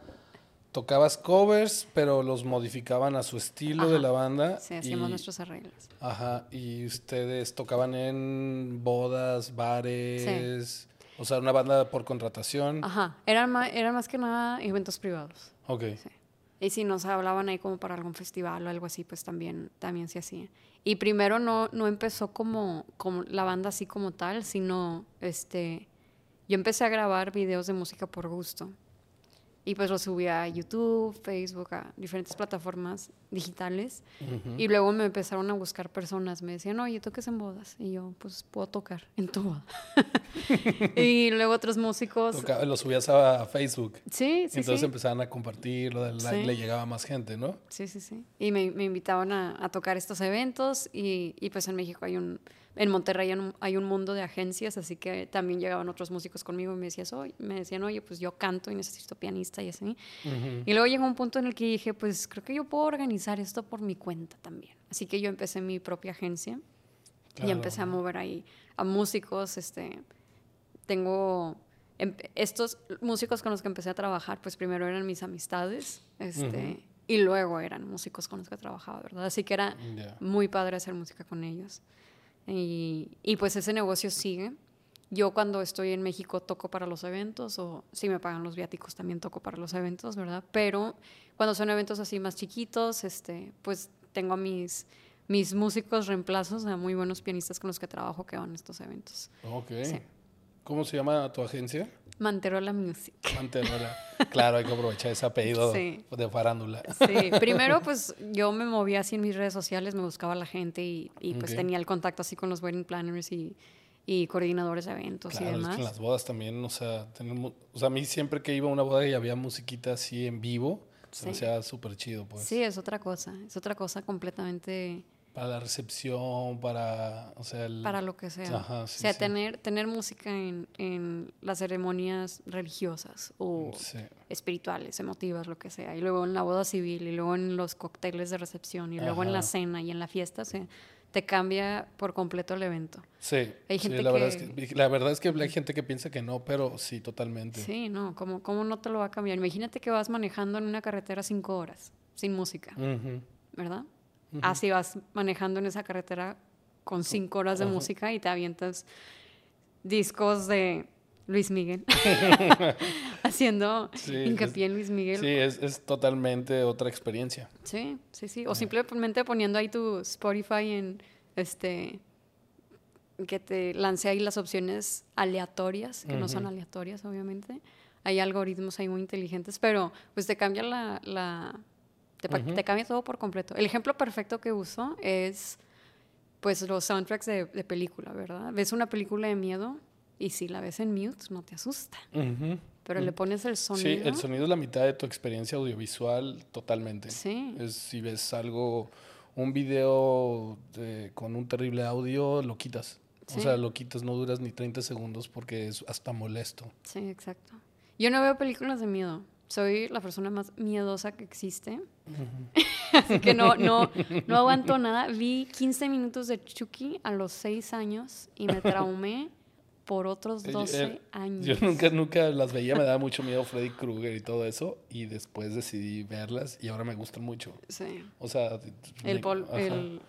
tocabas covers, pero los modificaban a su estilo de Ajá. la banda. Sí, hacíamos y, nuestros arreglos. Ajá, y ustedes tocaban en bodas, bares, o sea, una banda por contratación. Ajá, eran más, eran más que nada eventos privados. Ok, Sí. Y si nos hablaban ahí como para algún festival o algo así, pues también, también se hacía. Y primero no, no empezó como, como la banda así como tal, sino este, yo empecé a grabar videos de música por gusto. Y pues los subía a YouTube, Facebook, a diferentes plataformas digitales. Y luego me empezaron a buscar personas. Me decían, oye, toques en bodas. Y yo, pues puedo tocar (laughs) en tu boda. (laughs) y luego otros músicos. Lo subías a Facebook. Sí, sí, entonces sí. empezaban a compartirlo, le, Sí. le llegaba más gente, ¿no? Sí, sí, sí. Y me, me invitaban a, a tocar estos eventos y, y, pues en México hay un, en Monterrey hay un, hay un mundo de agencias, así que también llegaban otros músicos conmigo y me, decías, oye, me decían, oye, pues yo canto y necesito pianista y así. Ujú. Y luego llegó un punto en el que dije, pues creo que yo puedo organizar esto por mi cuenta también. Así que yo empecé mi propia agencia y Claro. empecé a mover ahí a músicos, este, tengo empe- estos músicos con los que empecé a trabajar, pues primero eran mis amistades, este, Ujú. y luego eran músicos con los que trabajaba, ¿verdad? Así que era Ya. muy padre hacer música con ellos. Y, y pues ese negocio sigue. Yo cuando estoy en México toco para los eventos o si me pagan los viáticos también toco para los eventos, ¿verdad? Pero cuando son eventos así más chiquitos, este, pues tengo a mis, mis músicos reemplazos, a muy buenos pianistas con los que trabajo que van a estos eventos. Ok. Sí. ¿Cómo se llama tu agencia? Manterola Music. (laughs) Manterola. claro, hay que aprovechar ese apellido Sí. de farándula. Sí, (laughs) primero pues yo me movía así en mis redes sociales, me buscaba la gente y, y, pues tenía el contacto así con los wedding planners y, y coordinadores de eventos y Claro, es demás. que en las bodas también, o sea, tener mu- o sea, a mí siempre que iba a una boda y había musiquita así en vivo, se me hacía súper chido, pues. Sí, es otra cosa, es otra cosa completamente Para la recepción, para, o sea, el... para lo que sea. Ajá, o sea, sí. tener, tener música en, en las ceremonias religiosas o Sí, espirituales, emotivas, lo que sea. Y luego en la boda civil, y luego en los cócteles de recepción, y luego en la cena y en la fiesta, o sea, te cambia por completo el evento. sí, Hay sí, la, verdad es que- la verdad es que hay gente que piensa que no, pero sí, totalmente. Sí, no, ¿cómo, ¿cómo no te lo va a cambiar? Imagínate que vas manejando en una carretera cinco horas, sin música, Ujú. ¿verdad? Así vas manejando en esa carretera con cinco horas de música y te avientas discos de Luis Miguel. (laughs) Haciendo Sí, hincapié en Luis Miguel. Sí, es, es totalmente otra experiencia. Sí, sí, sí. O simplemente poniendo ahí tu Spotify en este que te lance ahí las opciones aleatorias, que no son aleatorias, obviamente. Hay algoritmos ahí muy inteligentes, pero pues te cambia la... la te, te, cambia todo por completo. El ejemplo perfecto que uso es pues los soundtracks de, de, película, ¿verdad? Ves una película de miedo y si la ves en mute no te asusta. Pero le pones el sonido. Sí, el sonido es la mitad de tu experiencia audiovisual totalmente. Sí. Es, si ves algo, un video con un terrible audio, lo quitas. O sea, lo quitas, no duras ni 30 segundos porque es hasta molesto. Sí, exacto. Yo no veo películas de miedo. Soy la persona más miedosa que existe. (laughs) Así que no, no, no aguanto nada. Vi 15 minutos de Chucky a los 6 años y me traumé por otros 12 eh, años. Yo nunca, nunca las veía, me daba mucho miedo Freddy Krueger y todo eso, y después decidí verlas y ahora me gustan mucho. Sí. O sea... El,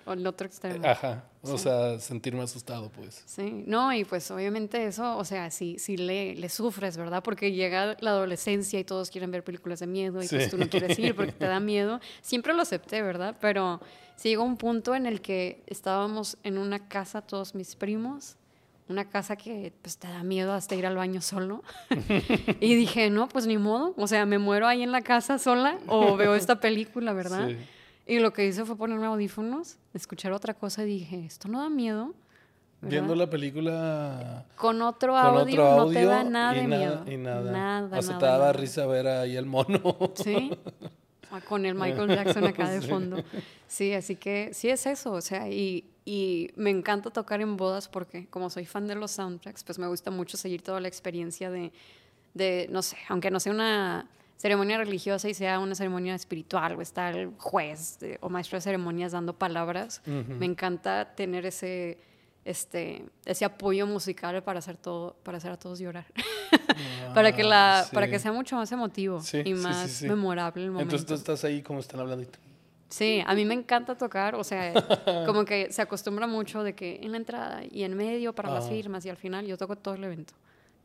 el, otro extremo. Ajá, o sea, sentirme asustado, pues. Sí, no, y pues obviamente eso, o sea, sí, sí le, le sufres, ¿verdad? Porque llega la adolescencia y todos quieren ver películas de miedo y pues tú no quieres ir porque te da (laughs) miedo. Siempre lo acepté, ¿verdad? Pero sí llegó un punto en el que estábamos en una casa todos mis primos una casa que pues te da miedo hasta ir al baño solo. (laughs) y dije, no, pues ni modo, o sea, me muero ahí en la casa sola o veo esta película, ¿verdad? Y lo que hice fue ponerme audífonos, escuchar otra cosa y dije, esto no da miedo. Viendo la película con otro, audio, no te da nada de miedo. Y nada. nada Hasta te daba risa ver ahí el mono. (laughs) Sí. Con el Michael (laughs) Jackson acá de fondo. Sí, así que sí es eso, o sea, y, y me encanta tocar en bodas porque como soy fan de los soundtracks, pues me gusta mucho seguir toda la experiencia de, de no sé, aunque no sea una ceremonia religiosa y sea una ceremonia espiritual o está el juez o maestro de ceremonias dando palabras, me encanta tener ese este ese apoyo musical para hacer todo para hacer a todos llorar. (laughs) Para que la ah, para que sea mucho más emotivo y más memorable el momento entonces tú estás ahí como están hablando Sí, a mí me encanta tocar, o sea, (laughs) como que se acostumbra mucho de que en la entrada y en medio para las firmas y al final yo toco todo el evento,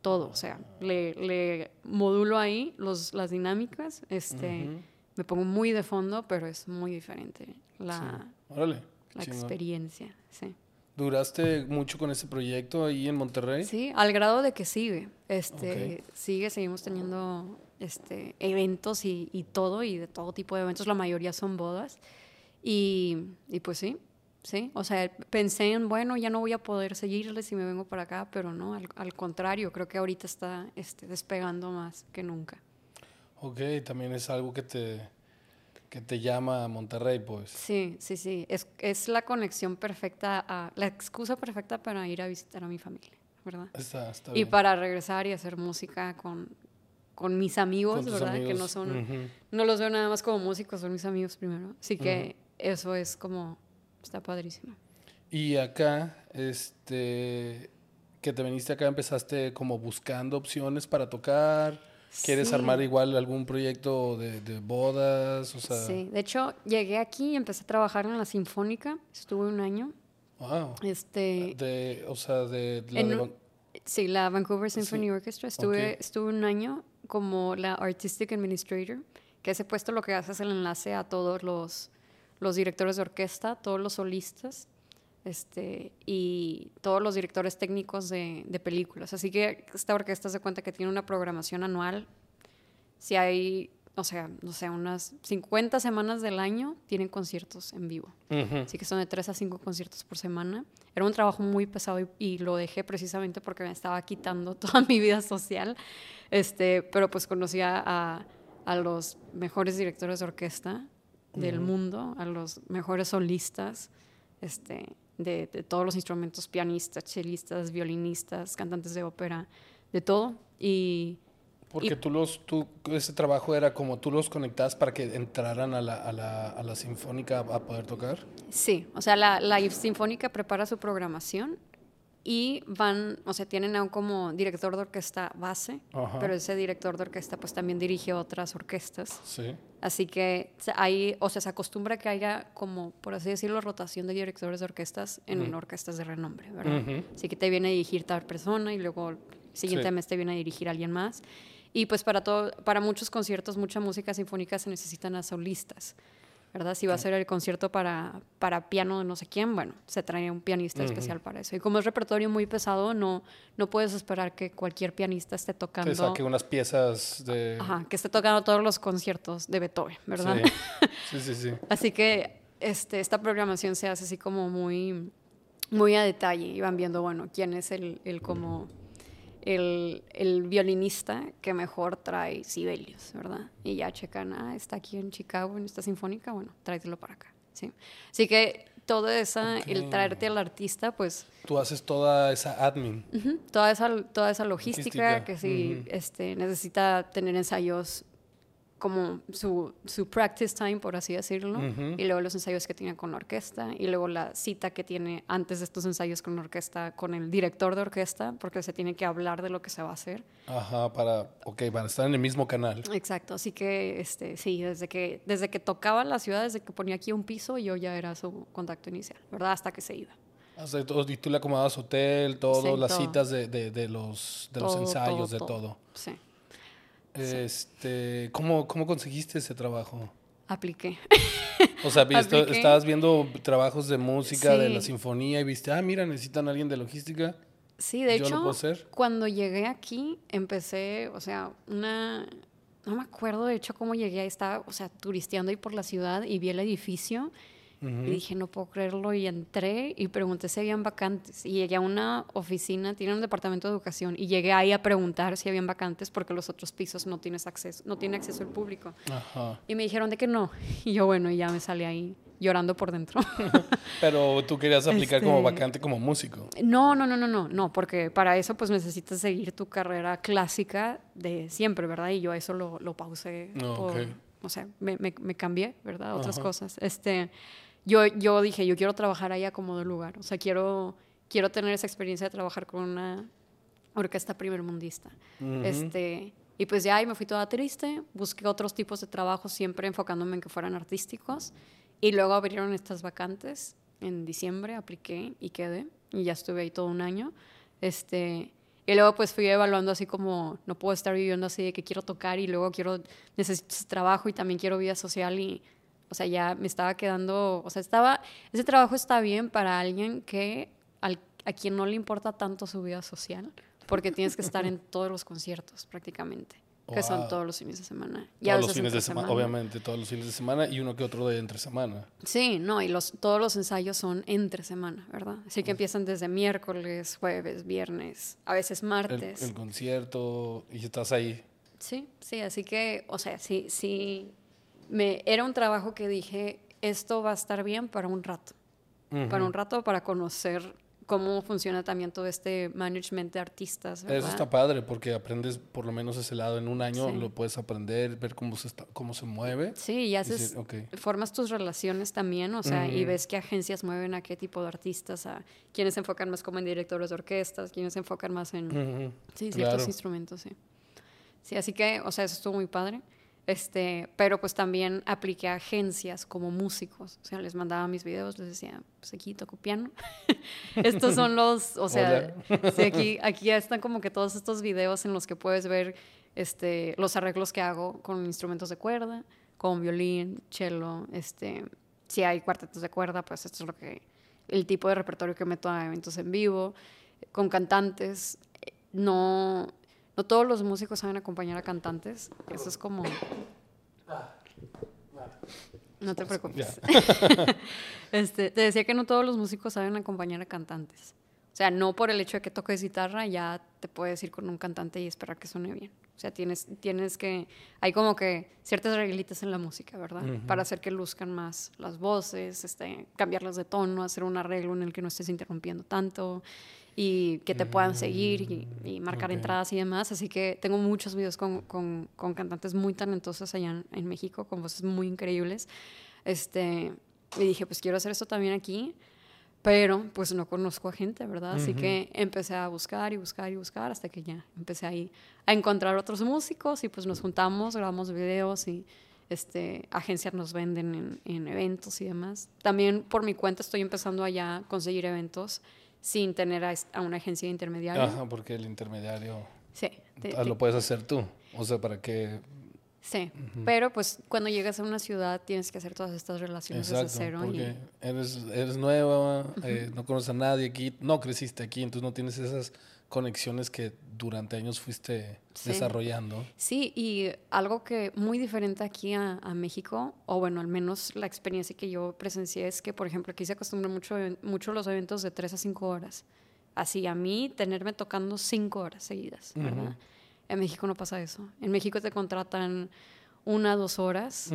todo, o sea, le, le modulo ahí los, las dinámicas, este, me pongo muy de fondo, pero es muy diferente la, la experiencia, sí. ¿Duraste mucho con ese proyecto ahí en Monterrey? Sí, al grado de que sigue, este, sigue, seguimos teniendo este, eventos y, y, todo, y de todo tipo de eventos, la mayoría son bodas. Y, y, pues sí, sí, o sea, pensé en, bueno, ya no voy a poder seguirle si me vengo para acá, pero no, al, al contrario, creo que ahorita está este, despegando más que nunca. Ok, también es algo que te, que te llama a Monterrey, pues. Sí, sí, sí, es, es la conexión perfecta, a, la excusa perfecta para ir a visitar a mi familia. ¿verdad? Está, está y para regresar y hacer música con, con mis amigos, ¿verdad? Que no son, no los veo nada más como músicos, son mis amigos primero. Así que eso es como, está padrísimo. Y acá, este, que te viniste acá, empezaste como buscando opciones para tocar. ¿Quieres armar igual algún proyecto de, de, bodas? O sea... Sí, de hecho llegué aquí y empecé a trabajar en la Sinfónica, estuve un año. Wow. Este, de, o sea, de, la Sí, la Vancouver Symphony Orchestra. Estuve, estuve un año como la Artistic Administrator, que ese puesto lo que hace es el enlace a todos los, los directores de orquesta, todos los solistas este, y todos los directores técnicos de, de películas. Así que esta orquesta se cuenta que tiene una programación anual. Si hay o sea, no sé, unas 50 semanas del año tienen conciertos en vivo. Así que son de 3 a 5 conciertos por semana. Era un trabajo muy pesado y, lo dejé precisamente porque me estaba quitando (laughs) toda mi vida social. Este, pero pues conocía a, a los mejores directores de orquesta del mundo, a los mejores solistas este, de, de todos los instrumentos, pianistas, chelistas, violinistas, cantantes de ópera, de todo. Y porque tú los, tú, ese trabajo era como tú los conectabas para que entraran a la, a la, a la sinfónica a poder tocar. Sí, o sea, la, la sinfónica prepara su programación y van, o sea, tienen aún como director de orquesta base, pero ese director de orquesta pues también dirige otras orquestas. Sí. Así que ahí, o sea, se acostumbra que haya como, por así decirlo, rotación de directores de orquestas en orquestas de renombre, ¿verdad? Así que te viene a dirigir tal persona y luego siguiente mes te viene a dirigir alguien más. Y pues para, todo, para muchos conciertos, mucha música sinfónica se necesitan a solistas. ¿verdad? Si va a ser el concierto para, para piano de no sé quién, bueno, se trae un pianista especial para eso. Y como es repertorio muy pesado, no, no puedes esperar que cualquier pianista esté tocando... Que saque unas piezas de... Ajá, que esté tocando todos los conciertos de Beethoven, ¿verdad? Sí, (laughs) sí, sí. así que este, esta programación se hace así como muy, muy a detalle y van viendo, bueno, quién es el, el como el, el, violinista que mejor trae Sibelius, ¿verdad? Y ya checan, ah, está aquí en Chicago en esta sinfónica, bueno, tráetelo para acá, ¿sí? Así que todo esa, el traerte al artista, pues... Tú haces toda esa admin. toda, esa, toda esa logística, que si este, necesita tener ensayos como su, su practice time, por así decirlo, y luego los ensayos que tiene con la orquesta, y luego la cita que tiene antes de estos ensayos con la orquesta, con el director de orquesta, porque se tiene que hablar de lo que se va a hacer. Ajá, para, ok, para estar en el mismo canal. Exacto, así que, este, sí, desde que, desde que tocaba la ciudad, desde que ponía aquí un piso, yo ya era su contacto inicial, ¿verdad? Hasta que se iba. y tú le acomodabas hotel, todo, las citas de, de, de, los, de los ensayos, de todo. Sí. Este, ¿cómo, ¿Cómo conseguiste ese trabajo? Apliqué. O sea, estabas viendo trabajos de música, de la sinfonía y viste, ah, mira, necesitan a alguien de logística. Sí, de hecho, cuando llegué aquí, empecé, o sea, una, no me acuerdo de hecho cómo llegué, estaba, o sea, turisteando ahí por la ciudad y vi el edificio y dije, no puedo creerlo. Y entré y pregunté si habían vacantes. Y llegué a una oficina, tiene un departamento de educación. Y llegué ahí a preguntar si habían vacantes porque los otros pisos no tienes acceso, no tiene acceso el público. Y me dijeron de que no. (laughs) Y yo, bueno, y ya me salí ahí llorando por dentro. (laughs) Pero tú querías aplicar como este, vacante como músico. No, no, no, no, no, no, porque para eso pues necesitas seguir tu carrera clásica de siempre, ¿verdad? Y yo eso lo, lo pausé. O sea, me, me, me, cambié, ¿verdad? Otras cosas. Este, yo, yo dije, yo quiero trabajar allá como de lugar, o sea, quiero, quiero tener esa experiencia de trabajar con una orquesta primermundista. este, y pues ya ahí me fui toda triste, busqué otros tipos de trabajo, siempre enfocándome en que fueran artísticos, y luego abrieron estas vacantes en diciembre, apliqué y quedé, y ya estuve ahí todo un año. Este, y luego pues fui evaluando así como, no puedo estar viviendo así de que quiero tocar y luego quiero, necesito trabajo y también quiero vida social y o sea, ya me estaba quedando, o sea, estaba, ese trabajo está bien para alguien que a quien no le importa tanto su vida social, porque tienes que estar en (laughs) todos los conciertos prácticamente, que son todos los fines de semana. todos los fines de semana, obviamente, todos los fines de semana y uno que otro de entre semana. Sí, no, y los, todos los ensayos son entre semana, ¿verdad? Así que empiezan desde miércoles, jueves, viernes, a veces martes. El, el concierto y estás ahí. Sí, sí, así que, o sea, sí, sí, me, era un trabajo que dije, esto va a estar bien para un rato. Para un rato, para conocer cómo funciona también todo este management de artistas. Eso está padre porque aprendes por lo menos ese lado. En un año lo puedes aprender, ver cómo se, cómo se mueve. Sí, y haces, formas tus relaciones también, o sea, y ves qué agencias mueven a qué tipo de artistas, a quienes se enfocan más como en directores de orquestas, quienes se enfocan más en sí, ciertos instrumentos, sí. Sí, así que, o sea, eso estuvo muy padre. Este, pero pues también apliqué a agencias como músicos. O sea, les mandaba mis videos, les decía, pues aquí toco piano. (laughs) estos son los, o sea, aquí, aquí están como que todos estos videos en los que puedes ver este, los arreglos que hago con instrumentos de cuerda, con violín, cello, este, si hay cuartetos de cuerda, pues esto es lo que, el tipo de repertorio que meto a eventos en vivo, con cantantes. No, no todos los músicos saben acompañar a cantantes. Eso es como... No te preocupes. (laughs) este, te decía que no todos los músicos saben acompañar a cantantes. O sea, no por el hecho de que toques guitarra ya te puedes ir con un cantante y esperar que suene bien. O sea, tienes, tienes que... Hay como que ciertas reglitas en la música, ¿verdad? Para hacer que luzcan más las voces, este, cambiarlas de tono, hacer un arreglo en el que no estés interrumpiendo tanto y que te puedan seguir y, mm, marcar entradas y demás. Así que tengo muchos videos con, con, con cantantes muy talentosos allá en, México, con voces muy increíbles. Este, y dije, pues quiero hacer esto también aquí, pero pues no conozco a gente, ¿verdad? Así que empecé a buscar y buscar y buscar hasta que ya empecé ahí a encontrar otros músicos y pues nos juntamos, grabamos videos y este, agencias nos venden en, en eventos y demás. También por mi cuenta estoy empezando allá a conseguir eventos sin tener a, una agencia intermediaria. Ajá, porque el intermediario sí, ah, lo puedes hacer tú. O sea, para que Sí, pero pues cuando llegas a una ciudad tienes que hacer todas estas relaciones desde cero. Porque eres, eres nueva, eh, no conoces a nadie aquí, no creciste aquí, entonces no tienes esas conexiones que durante años fuiste desarrollando. Sí, y algo que muy diferente aquí a, a, México, o bueno, al menos la experiencia que yo presencié es que, por ejemplo, aquí se acostumbran mucho, mucho los eventos de tres a cinco horas. Así, a mí, tenerme tocando cinco horas seguidas, ¿verdad? En México no pasa eso. En México te contratan una, dos horas.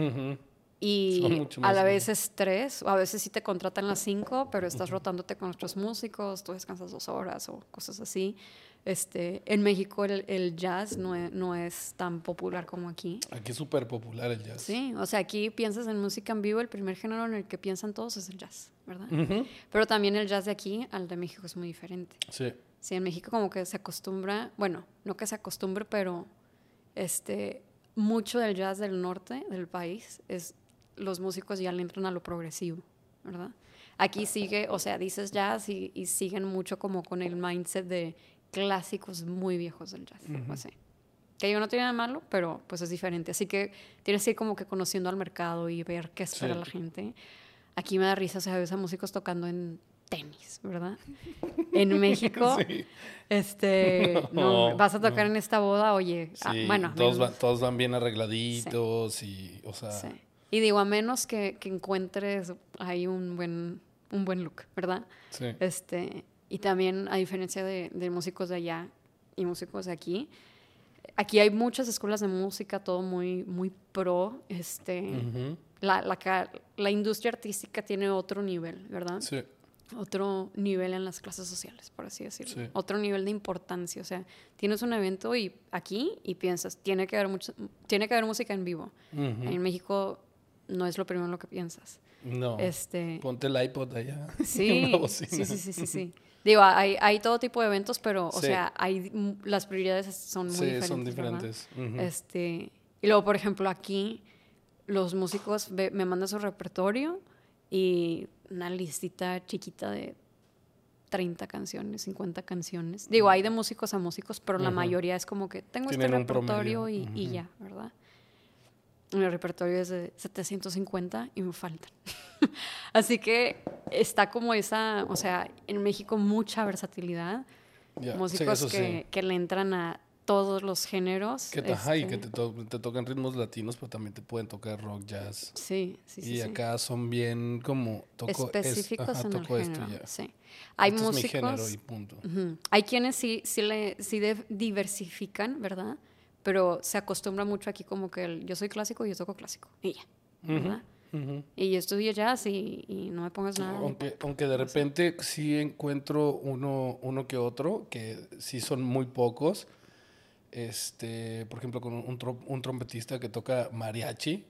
Y a la vez es tres, o a veces sí te contratan las cinco, pero estás rotándote con otros músicos, tú descansas dos horas o cosas así. Este, en México el, jazz no es, no es, tan popular como aquí. Aquí es súper popular el jazz. Sí, o sea, aquí piensas en música en vivo, el primer género en el que piensan todos es el jazz, ¿verdad? Pero también el jazz de aquí al de México es muy diferente. Sí. Sí, en México como que se acostumbra, bueno, no que se acostumbre, pero este, mucho del jazz del norte del país es los músicos ya le entran a lo progresivo, ¿verdad? Aquí sigue, o sea, dices jazz y, siguen mucho como con el mindset de clásicos muy viejos del jazz, así. Que yo no tiene nada malo, pero pues es diferente. Así que tienes que ir como que conociendo al mercado y ver qué espera la gente. Aquí me da risa, o sea, ves a músicos tocando en tenis, ¿verdad? (laughs) En México, este, (laughs) no, vas a tocar en esta boda, oye, ah, bueno. Todos, todos van bien arregladitos y, o sea... Y digo, a menos que, que, encuentres ahí un buen, un buen look, ¿verdad? Sí. Este, y también, a diferencia de, de músicos de allá y músicos de aquí, aquí hay muchas escuelas de música, todo muy, muy pro, este... la, la, la industria artística tiene otro nivel, ¿verdad? Sí otro nivel en las clases sociales, por así decirlo. Otro nivel de importancia. O sea, tienes un evento y aquí y piensas, tiene que haber, mucho, tiene que haber música en vivo. En México no es lo primero en lo que piensas. No. Este, Ponte el iPod allá. (laughs) Sí, sí, sí, sí, sí, Digo, hay, hay, todo tipo de eventos, pero, o sea, hay, las prioridades son muy diferentes. Sí, son diferentes. este, y luego, por ejemplo, aquí los músicos me mandan su repertorio y una listita chiquita de 30 canciones, 50 canciones. Digo, hay de músicos a músicos, pero la mayoría es como que tengo este repertorio y, y, ya, ¿verdad? Mi repertorio es de 750 y me faltan. (laughs) Así que está como esa, o sea, en México mucha versatilidad. músicos que, que, le entran a todos los géneros. Que, y que este te, tocan ritmos latinos, pero también te pueden tocar rock, jazz. Sí, sí, sí. Y acá son bien como... Toco Específicos en el género, sí. Hay este músicos... Es mi género y punto. Hay quienes sí, sí, le, sí diversifican, ¿verdad? Pero se acostumbra mucho aquí como que yo soy clásico y yo toco clásico. Y ya, ¿verdad? Y yo estudio jazz y, y, no me pongas nada. Aunque, aunque de repente sí encuentro uno, uno que otro, que sí son muy pocos, este, por ejemplo, con un, un trompetista que toca mariachi.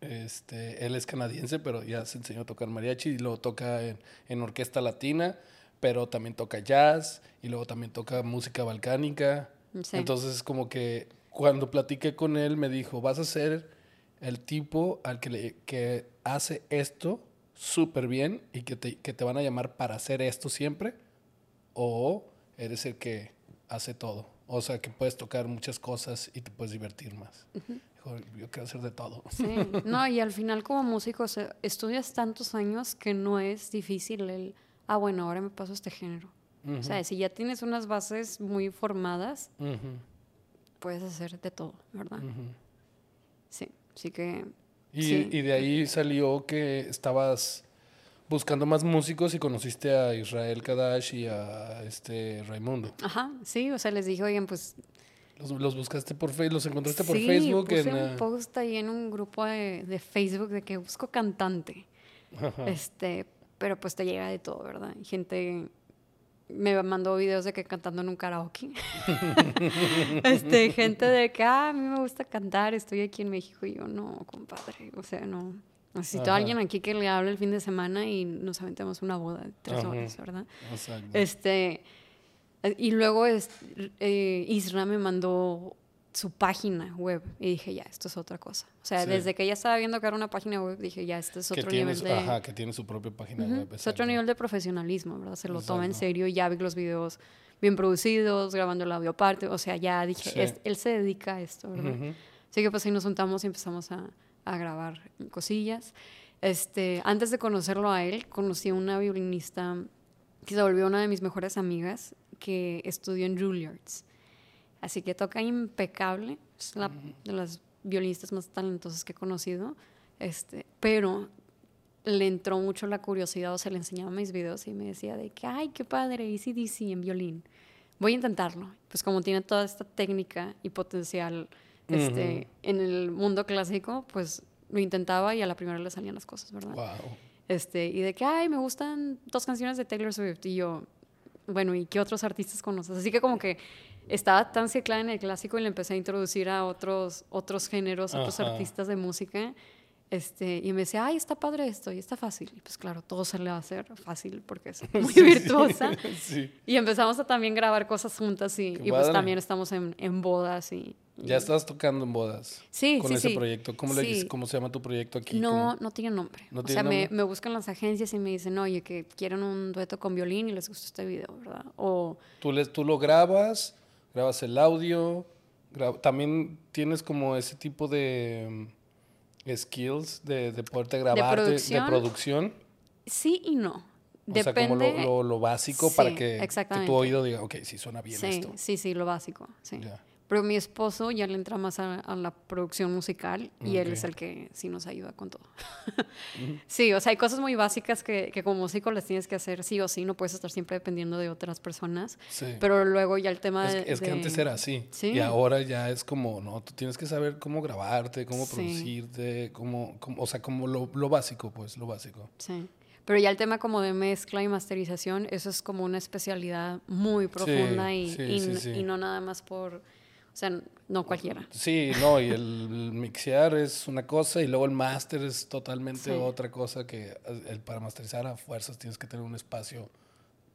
este, él es canadiense, pero ya se enseñó a tocar mariachi y luego toca en, en, orquesta latina, pero también toca jazz y luego también toca música balcánica. Entonces, como que cuando platiqué con él, me dijo: Vas a ser el tipo al que, le, que hace esto súper bien y que te, que te van a llamar para hacer esto siempre, o eres el que hace todo. O sea, que puedes tocar muchas cosas y te puedes divertir más. Yo quiero hacer de todo. Sí, no, y al final como músico estudias tantos años que no es difícil el, ah, bueno, ahora me paso a este género. O sea, si ya tienes unas bases muy formadas, puedes hacer de todo, ¿verdad? Sí, sí que... y de ahí salió que estabas buscando más músicos y conociste a Israel Kadash y a este Raimundo. Ajá, sí, o sea, les dije, oigan, pues... Los, buscaste por Facebook, los encontraste por Facebook. Puse en, un post ahí en un grupo de, Facebook de que busco cantante. Este, pero pues te llega de todo, ¿verdad? gente me mandó videos de que cantando en un karaoke. (laughs) este, gente de que, ah, a mí me gusta cantar, estoy aquí en México. Y yo, no, compadre, o sea, no. Necesito a alguien aquí que le hable el fin de semana y nos aventemos una boda de tres horas, ¿verdad? Exacto. Este, y luego es, eh, Isra me mandó su página web y dije, ya, esto es otra cosa. O sea, desde que ella estaba viendo que era una página web, dije, ya, esto es otro nivel de... Ajá, que tiene su propia página web. Es otro nivel de profesionalismo, ¿verdad? Se lo toma en serio ya vi los videos bien producidos, grabando el audio aparte. O sea, ya dije, él se dedica a esto, ¿verdad? Así que pues ahí nos juntamos y empezamos a, a grabar cosillas. Este, antes de conocerlo a él, conocí a una violinista que se volvió una de mis mejores amigas, que estudió en Juilliard's. Así que toca impecable, es la, de las violinistas más talentosas que he conocido, este, pero le entró mucho la curiosidad, o sea, le enseñaba mis videos y me decía de que, ay, qué padre, ACDC en violín. Voy a intentarlo. Pues como tiene toda esta técnica y potencial este, en el mundo clásico, pues lo intentaba y a la primera le salían las cosas, ¿verdad? Wow. Este, y de que, ay, me gustan dos canciones de Taylor Swift. Y yo, bueno, ¿y qué otros artistas conoces? Así que como que estaba tan ciclada en el clásico y le empecé a introducir a otros, otros géneros, otros Ajá. artistas de música. Este, y me decía, ay, está padre esto y está fácil. Y pues claro, todo se le va a hacer fácil porque es (laughs) muy Sí, sí. virtuosa. (laughs) Sí. Y empezamos a también grabar cosas juntas y, y pues también estamos en, en bodas y... y- Ya estás tocando en bodas. Sí, con sí, ese sí. proyecto. ¿Cómo, le Sí. ¿Cómo se llama tu proyecto aquí? No, ¿Cómo- no tiene nombre. ¿No o tiene sea, me, nombre? me buscan las agencias y me dicen, oye, que quieren un dueto con violín y les gusta este video, ¿verdad? O Tú, les, tú lo grabas, grabas el audio, también tienes como ese tipo de mm, skills de, de poderte grabar de producción. producción. sí y no. O Depende. sea, como lo, lo- lo básico para que, tu oído diga, ok, sí suena bien sí, esto. sí, sí, lo básico, sí. Pero mi esposo ya le entra más a, a la producción musical y él es el que sí nos ayuda con todo. (laughs) sí, o sea, hay cosas muy básicas que, que como músico las tienes que hacer sí o sí, no puedes estar siempre dependiendo de otras personas. Sí. Pero luego ya el tema Es, de... es que de- antes era así. Sí. Y ahora ya es como, no, tú tienes que saber cómo grabarte, cómo Sí. producirte, cómo, cómo- o sea, como lo, lo básico, pues, lo básico. Sí. Pero ya el tema como de mezcla y masterización, eso es como una especialidad muy profunda y, sí, y, sí, n- sí. y no nada más por... O sea, no cualquiera. Sí, no, y el, (laughs) mixear es una cosa y luego el máster es totalmente Sí. otra cosa que eh, el, para masterizar a fuerzas tienes que tener un espacio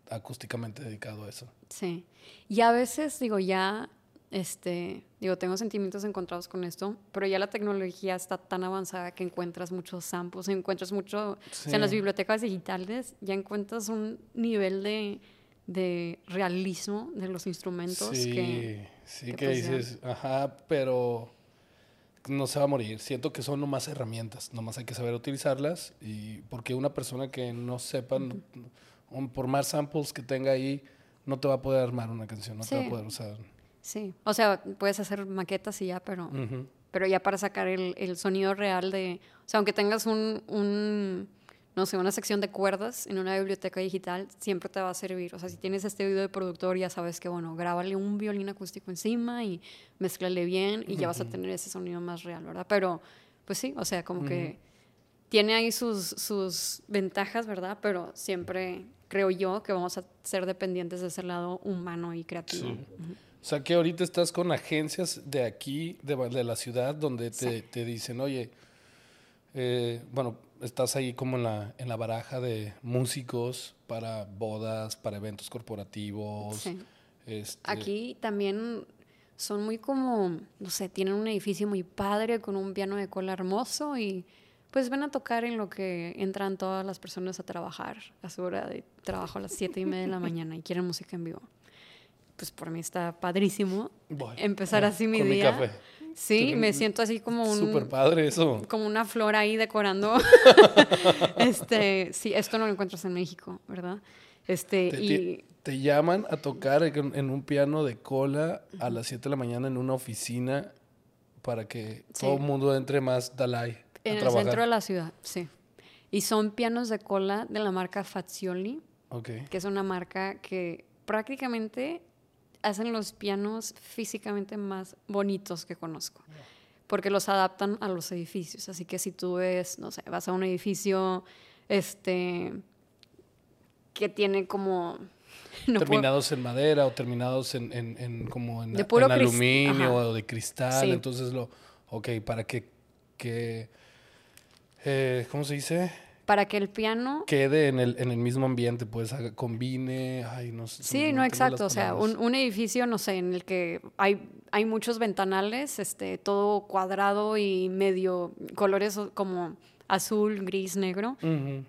acústicamente dedicado a eso. Sí. Y a veces, digo, ya, este, digo, tengo sentimientos encontrados con esto, pero ya la tecnología está tan avanzada que encuentras muchos samples, encuentras mucho, o sea, en las bibliotecas digitales ya encuentras un nivel de, de realismo de los instrumentos Sí, que... sí que que pues ya- dices, ajá, pero no se va a morir. Siento que son nomás herramientas, nomás hay que saber utilizarlas y porque una persona que no sepa, no- por más samples que tenga ahí, no te va a poder armar una canción, no te va a poder usar. Sí, o sea, puedes hacer maquetas y ya, pero... Pero ya para sacar el, el sonido real de, o sea, aunque tengas un, un, no sé, una sección de cuerdas en una biblioteca digital, siempre te va a servir. O sea, si tienes este oído de productor, ya sabes que, bueno, grábale un violín acústico encima y mezclale bien y ya vas a tener ese sonido más real, ¿verdad? Pero, pues sí, o sea, como que tiene ahí sus, sus ventajas, ¿verdad? Pero siempre creo yo que vamos a ser dependientes de ese lado humano y creativo. Sí. O sea que ahorita estás con agencias de aquí, de, la ciudad, donde te, Sí. te dicen, oye, eh, bueno, estás ahí como en la, en la baraja de músicos para bodas, para eventos corporativos. Sí. este, Aquí también son muy como, no sé, tienen un edificio muy padre con un piano de cola hermoso y pues ven a tocar en lo que entran todas las personas a trabajar a su hora de trabajo a las siete y media de la (laughs) mañana y quieren música en vivo. Pues por mí está padrísimo voy, empezar ah, así mi con día. Mi café. Sí, me siento así como un Súper padre eso. como una flor ahí decorando. (laughs) este, sí, esto no lo encuentras en México, ¿verdad? Este, Te, y te llaman a tocar en, un piano de cola a las 7 de la mañana en una oficina para que Sí. todo el mundo entre más Dalai En el trabajar. centro de la ciudad, sí. Y son pianos de cola de la marca Fazioli, Ok. que es una marca que prácticamente hacen los pianos físicamente más bonitos que conozco. Porque los adaptan a los edificios. Así que si tú ves, no sé, vas a un edificio este, que tiene como... (laughs) no puedo- terminados en madera o terminados en, en- en como en, De puro en aluminio ajá. o de cristal. Sí. Entonces lo, ok, para que, que eh, ¿cómo se dice? Para que el piano Quede en el, en el mismo ambiente, pues combine, ay, no sé. Sí, no, exacto. O sea, un, un edificio, no sé, en el que hay, hay muchos ventanales, este, todo cuadrado y medio colores como azul, gris, negro.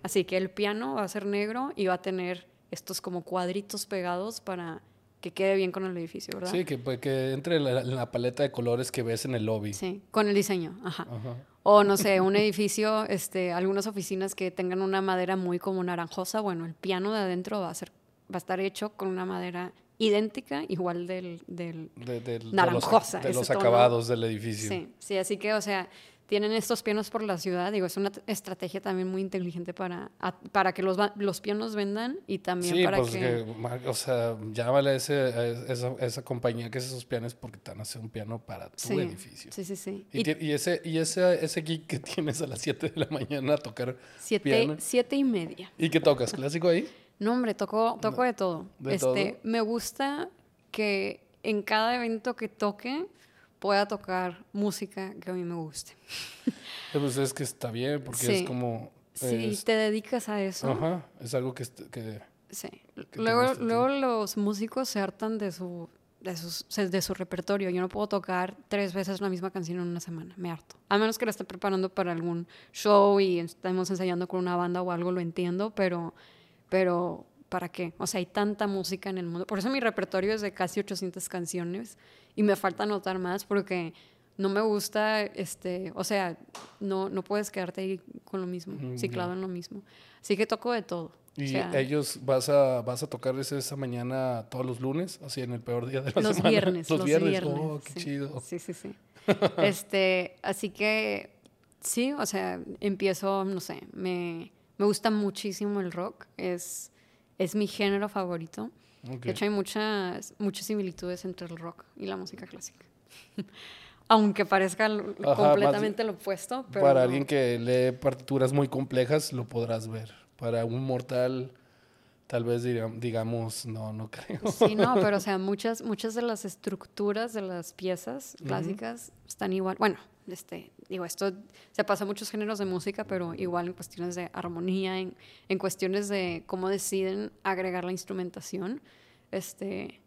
Así que el piano va a ser negro y va a tener estos como cuadritos pegados para que quede bien con el edificio, ¿verdad? Sí, que, pues, que entre en la, la paleta de colores que ves en el lobby. Sí, con el diseño, ajá. Ajá. O no sé, un edificio, este, algunas oficinas que tengan una madera muy como naranjosa, bueno, el piano de adentro va a ser, va a estar hecho con una madera idéntica, igual del, del De, del- de los- Naranjosa, De los, acabados del edificio. Sí, sí, así que, o sea, tienen estos pianos por la ciudad. Digo, es una estrategia también muy inteligente para, a- para que los, los pianos vendan y también Sí, para pues que... que, o sea, llámale a, ese, a esa, esa compañía que hace esos pianos porque te van a hacer un piano para tu sí, edificio. Sí, sí, sí. Y, Y ti- y ese, y ese, ese geek que (laughs) tienes a las 7 de la mañana a tocar siete, piano. siete y media. ¿Y qué tocas? ¿Clásico ahí? No, hombre, toco, toco de todo. ¿De este, todo? Me gusta que en cada evento que toque pueda tocar música que a mí me guste. (laughs) Pues es que está bien porque Sí. es como... Si te dedicas a eso, Ajá, es algo que... que sí. Luego, luego los músicos se hartan de su, de, sus- de su repertorio. Yo no puedo tocar tres veces la misma canción en una semana, me harto. A menos que la esté preparando para algún show y estemos ensayando con una banda o algo, lo entiendo, pero, pero ¿para qué? O sea, hay tanta música en el mundo. Por eso mi repertorio es de casi 800 canciones y me falta anotar más porque no me gusta, este, o sea, no, no puedes quedarte ahí con lo mismo, Mm, ciclado en lo mismo. Así que toco de todo. O Y sea, ellos vas a vas a tocarles esa mañana todos los lunes, así en el peor día de la los semana. viernes, (laughs) los, los viernes. viernes. Oh, qué sí. chido. Sí, sí, sí. (laughs) este, así que sí, o sea, empiezo, no sé, me, me gusta muchísimo el rock, es, es mi género favorito. De hecho, hay muchas, muchas similitudes entre el rock y la música clásica. (laughs) Aunque parezca Ajá, completamente lo opuesto, pero Para no. alguien que lee partituras muy complejas, lo podrás ver. Para un mortal, tal vez diga- digamos, no, no (laughs) creo. Sí, no, pero o sea, muchas, muchas de las estructuras de las piezas clásicas están igual. Bueno, este, digo, esto se pasa a muchos géneros de música, pero igual en cuestiones de armonía, en, en cuestiones de cómo deciden agregar la instrumentación. Este,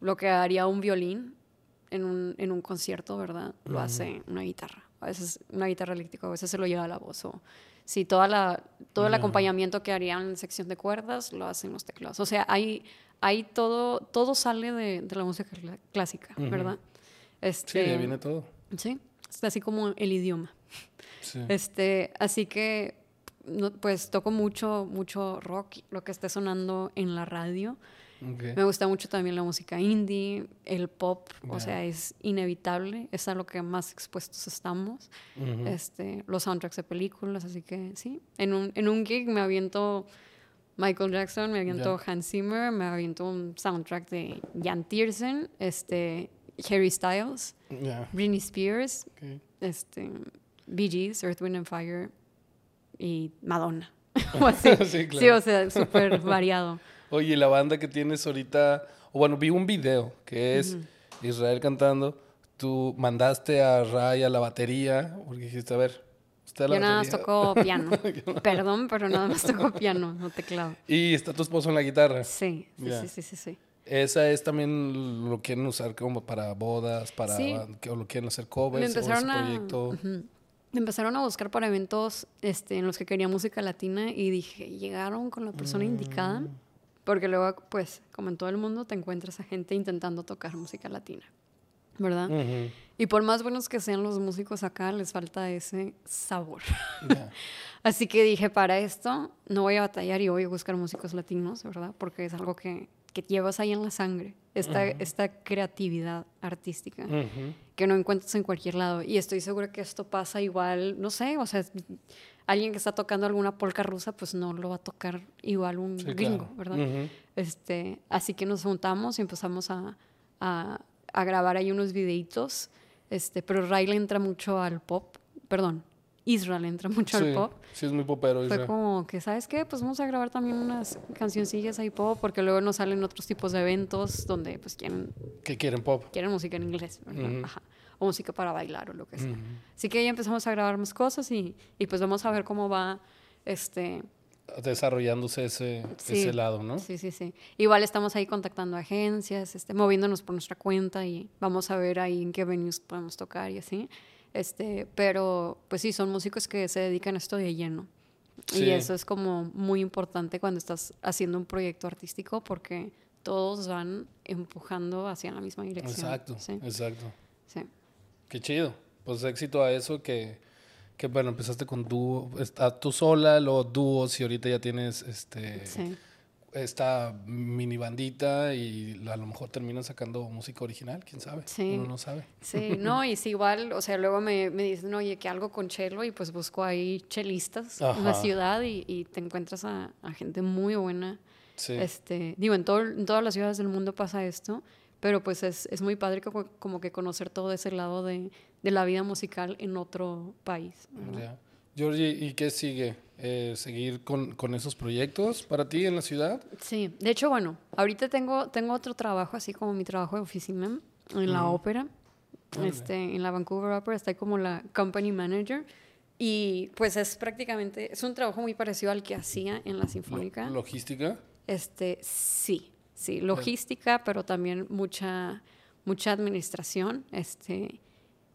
lo que haría un violín en un, en un concierto, ¿verdad? Lo hace una guitarra. A veces una guitarra eléctrica, a veces se lo lleva la voz. O si toda la, todo el acompañamiento que harían en sección de cuerdas lo hacen los teclados. O sea, hay, hay todo, todo sale de, de la música clásica, Ujú. ¿verdad? Sí, Este, ahí viene todo. Sí, así como el idioma. Sí. Este, así que, no, pues toco mucho, mucho rock, lo que esté sonando en la radio. Me gusta mucho también la música indie, el pop, o sea, es inevitable, es a lo que más expuestos estamos. Este, los soundtracks de películas, así que sí. En un, en un gig me aviento Michael Jackson, me aviento Hans Zimmer, me aviento un soundtrack de Jan Tiersen, este, Harry Styles, Ya. Britney Spears, ok. este, Bee Gees, Earth, Wind and Fire y Madonna. (laughs) o así. Sí, Sí, claro. o sea, súper variado. Oye, la banda que tienes ahorita, o bueno, vi un video que es Israel cantando. Tú mandaste a Ray a la batería, porque dijiste, a ver, usted a la Yo nada más toco piano. (laughs) Perdón, pero nada más toco piano, no teclado. Y está tu esposo en la guitarra. Sí, sí, sí, sí, sí, sí. Esa es también lo quieren usar como para bodas, para Sí. o lo quieren hacer covers o ese empezaron a, proyecto. Ujú. Me empezaron a buscar para eventos este, en los que quería música latina y dije, llegaron con la persona indicada, Mm. porque luego, pues, como en todo el mundo, te encuentras a gente intentando tocar música latina, ¿verdad? Y por más buenos que sean los músicos acá, les falta ese sabor. Ya. (laughs) Así que dije, para esto no voy a batallar y voy a buscar músicos latinos, ¿verdad? Porque es algo que, que llevas ahí en la sangre, esta, esta creatividad artística que no encuentras en cualquier lado. Y estoy segura que esto pasa igual, no sé, o sea, alguien que está tocando alguna polca rusa, pues no lo va a tocar igual un Sí, gringo, claro. ¿verdad? Este, así que nos juntamos y empezamos a, a, a grabar ahí unos videitos, este, pero Ray le entra mucho al pop, perdón, Israel entra mucho Sí, al pop. sí, es muy popero. Fue Israel. como que, ¿sabes qué? Pues vamos a grabar también unas cancioncillas ahí pop, porque luego nos salen otros tipos de eventos donde pues quieren Que quieren pop. quieren música en inglés, ¿verdad? Ujú. Ajá. O música para bailar o lo que sea. Ujú. Así que ya empezamos a grabar más cosas y, y pues vamos a ver cómo va este... Desarrollándose ese, Sí. ese lado, ¿no? Sí, sí, sí. Igual estamos ahí contactando agencias, este, moviéndonos por nuestra cuenta y vamos a ver ahí en qué venues podemos tocar y así. Este, pero pues sí, son músicos que se dedican a esto de lleno. Sí. Y eso es como muy importante cuando estás haciendo un proyecto artístico porque todos van empujando hacia la misma dirección. Exacto, Sí, exacto. sí. Qué chido. Pues éxito a eso que, que bueno, empezaste con dúo, tú sola, luego dúos y ahorita ya tienes este sí. Esta mini bandita y a lo mejor terminas sacando música original, quién sabe. Sí. Uno no sabe. Sí, no, y sí, igual, o sea, luego me, me dicen, oye, que algo con chelo, y pues busco ahí chelistas en la ciudad y, y te encuentras a, a gente muy buena. Sí. Este, digo, en, todo, en todas las ciudades del mundo pasa esto, pero pues es, es muy padre como, como que conocer todo ese lado de, de la vida musical en otro país. Georgie, ¿y qué sigue? Eh, ¿Seguir con, con esos proyectos para ti en la ciudad? Sí, de hecho, bueno, ahorita tengo, tengo otro trabajo, así como mi trabajo de oficina en la ópera. Este, en la Vancouver Opera estoy como la company manager. Y pues es prácticamente, es un trabajo muy parecido al que hacía en la Sinfónica. Lo- ¿Logística? Este, sí, sí, logística, pero también mucha, mucha administración, este,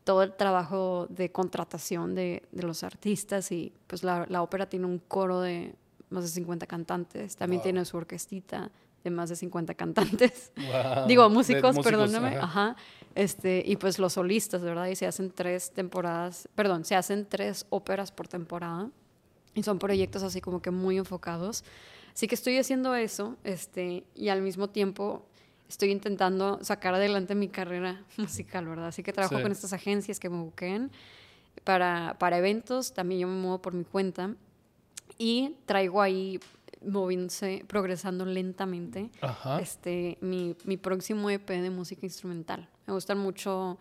todo el trabajo de contratación de, de los artistas y pues la, la ópera tiene un coro de más de 50 cantantes, también Wow. tiene su orquestita de más de 50 cantantes. (laughs) (laughs) Wow. Digo, músicos, músicos, perdóname, ajá. ajá. Este, y pues los solistas, ¿verdad? Y se hacen tres temporadas, perdón, se hacen tres óperas por temporada. Y son proyectos así como que muy enfocados. Así que estoy haciendo eso, este, y al mismo tiempo estoy intentando sacar adelante mi carrera (laughs) musical, ¿verdad? Así que trabajo Sí. con estas agencias que me buqueen para, para eventos, también yo me muevo por mi cuenta y traigo ahí moviéndose, progresando lentamente Ajá. este, mi, mi próximo EP de música instrumental. Me gustan mucho,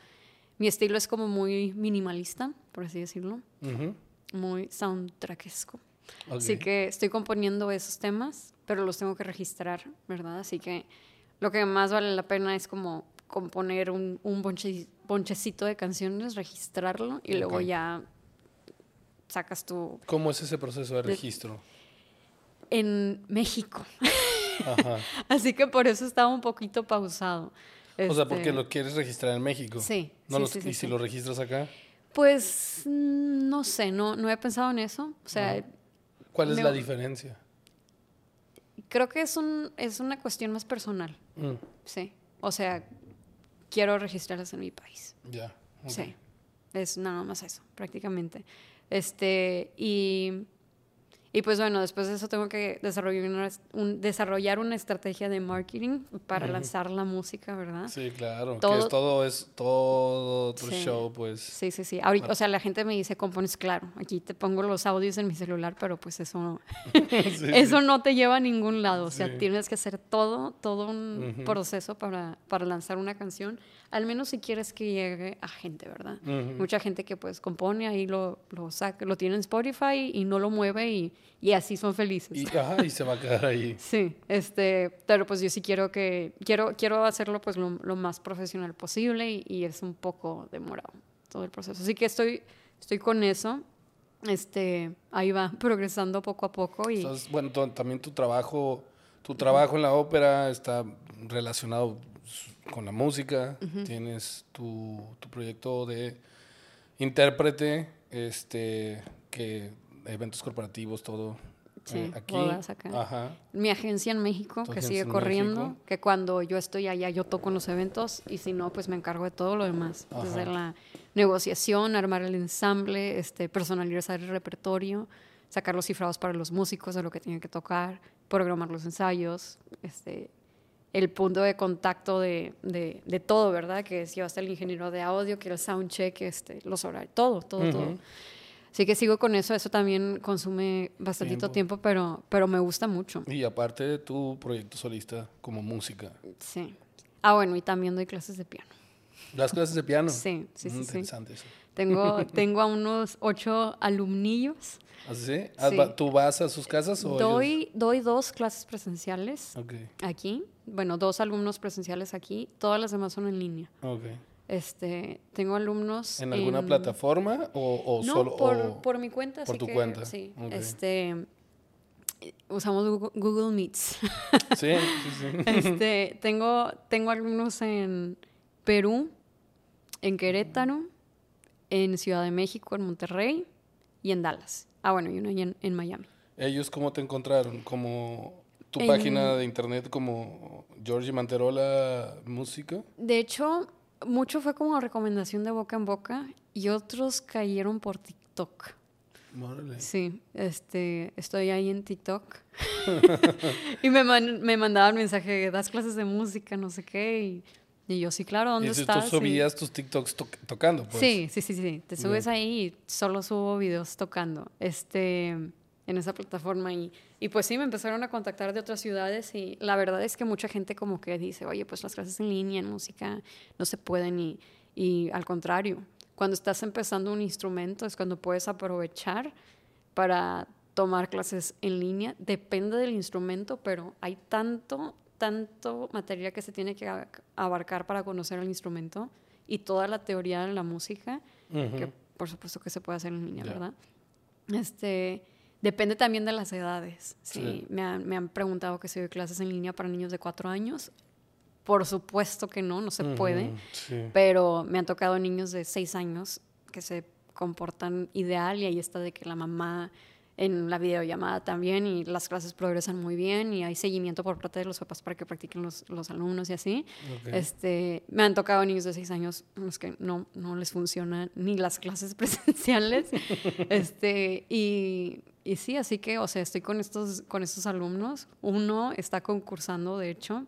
mi estilo es como muy minimalista, por así decirlo, Ujú. muy soundtrackesco. Ok. Así que estoy componiendo esos temas, pero los tengo que registrar, ¿verdad? Así que lo que más vale la pena es como componer un, un bonche- bonchecito de canciones, registrarlo y luego ya sacas tu... ¿Cómo es ese proceso de registro? En México. Ajá. (laughs) Así que por eso estaba un poquito pausado. O sea, porque Este, lo quieres registrar en México. Sí, ¿No sí, los- sí, sí, ¿Y si lo registras acá? Pues mm, no sé, no, no he pensado en eso. O sea, ¿Cuál es Me- la diferencia? Creo que es, un, es una cuestión más personal, Mm, sí. O sea, quiero registrarlas en mi país. ya. Sí. Es nada más eso, prácticamente. Este, y, y pues bueno, después de eso tengo que desarrollar una, un- desarrollar una estrategia de marketing para lanzar la música, ¿verdad? Sí, claro. que Todo- es todo es todo otro Sí. show, pues. Sí, sí, sí. Ahorita, o sea, la gente me dice, compones claro. Aquí te pongo los audios en mi celular, pero pues eso no, (laughs) (laughs) Sí, eso no te lleva a ningún lado. O sea, tienes que hacer todo, todo un proceso para, para lanzar una canción. Al menos si quieres que llegue a gente, ¿verdad? Mucha gente que pues compone ahí lo, lo saca, lo tiene en Spotify y no lo mueve y, y así son felices. Y, ajá, y se va a quedar ahí. (laughs) Sí, este, pero pues yo sí quiero que, quiero, quiero hacerlo pues lo, lo más profesional posible y, y es un poco demorado todo el proceso. Así que estoy, estoy con eso, este, ahí va (laughs) progresando poco a poco y Entonces, bueno, también tu trabajo, tu trabajo en la ópera está relacionado con la música. Tienes tu, tu proyecto de intérprete, este, que eventos corporativos, todo. Sí, eh, aquí. bodas acá. Ajá. mi agencia en México Tu que sigue en corriendo, México. que cuando yo estoy allá yo toco en los eventos y si no pues me encargo de todo lo demás, desde Ajá. la negociación, armar el ensamble, este, personalizar el repertorio, sacar los cifrados para los músicos de lo que tienen que tocar, programar los ensayos, este, el punto de contacto de, de, de todo, ¿verdad? Que es llevaste el ingeniero de audio, que el soundcheck, este, los horarios, todo, todo, todo. Ujú. Así que sigo con eso, eso también consume bastantito Tiempo. tiempo, pero, pero me gusta mucho. Y aparte de tu proyecto solista como música. Sí. Ah, bueno, y también doy clases de piano. ¿Las clases de piano? Sí, sí, Mm, sí, sí. Interesante eso. Tengo, (laughs) tengo a unos ocho alumnillos. ¿Así? sí? Ah, Sí. va- ¿Tú vas a sus casas o ellos? Doy, doy dos clases presenciales Ok, aquí. Bueno, dos alumnos presenciales aquí. Todas las demás son en línea. ok. Este, tengo alumnos ¿En alguna plataforma o, o no, solo? por, o- por mi cuenta. por tu que, cuenta, Sí. ok. Este, usamos Google, Google Meets. (laughs) Sí, sí, sí. (laughs) Este, tengo, tengo alumnos en Perú, en Querétaro, en Ciudad de México, en Monterrey y en Dallas. Ah, bueno, y uno en, en Miami. ¿Ellos cómo te encontraron? ¿Cómo tu En- página de internet como Georgie Manterola Música. De hecho, mucho fue como recomendación de boca en boca y otros cayeron por TikTok. Sí, este, estoy ahí en TikTok. (laughs) y me, man- me mandaban mensaje, das clases de música, no sé qué. Y, y yo, sí, claro, ¿dónde Y estás? tú subías tus TikToks to- tocando, pues. Sí, sí, sí, sí. Te subes ahí y solo subo videos tocando este, en esa plataforma. Y, y pues sí, me empezaron a contactar de otras ciudades y la verdad es que mucha gente como que dice, oye, pues las clases en línea, en música, no se pueden. Y, y al contrario, cuando estás empezando un instrumento es cuando puedes aprovechar para tomar clases en línea. Depende del instrumento, pero hay tanto, tanto material que se tiene que abarcar para conocer el instrumento y toda la teoría de la música, que por supuesto que se puede hacer en línea. ¿verdad? Este, depende también de las edades. Sí, Sí. Me, han, me han preguntado que si doy clases en línea para niños de cuatro años. Por supuesto que no, no se puede. Ujú, Sí. Pero me han tocado niños de seis años que se comportan ideal y ahí está de que la mamá en la videollamada también y las clases progresan muy bien y hay seguimiento por parte de los papás para que practiquen los, los alumnos y así. Ok. Este, me han tocado niños de seis años a los que no, no les funcionan ni las clases (laughs) presenciales. (laughs) este, y, y sí, así que, o sea, estoy con estos, con estos alumnos. Uno está concursando, de hecho,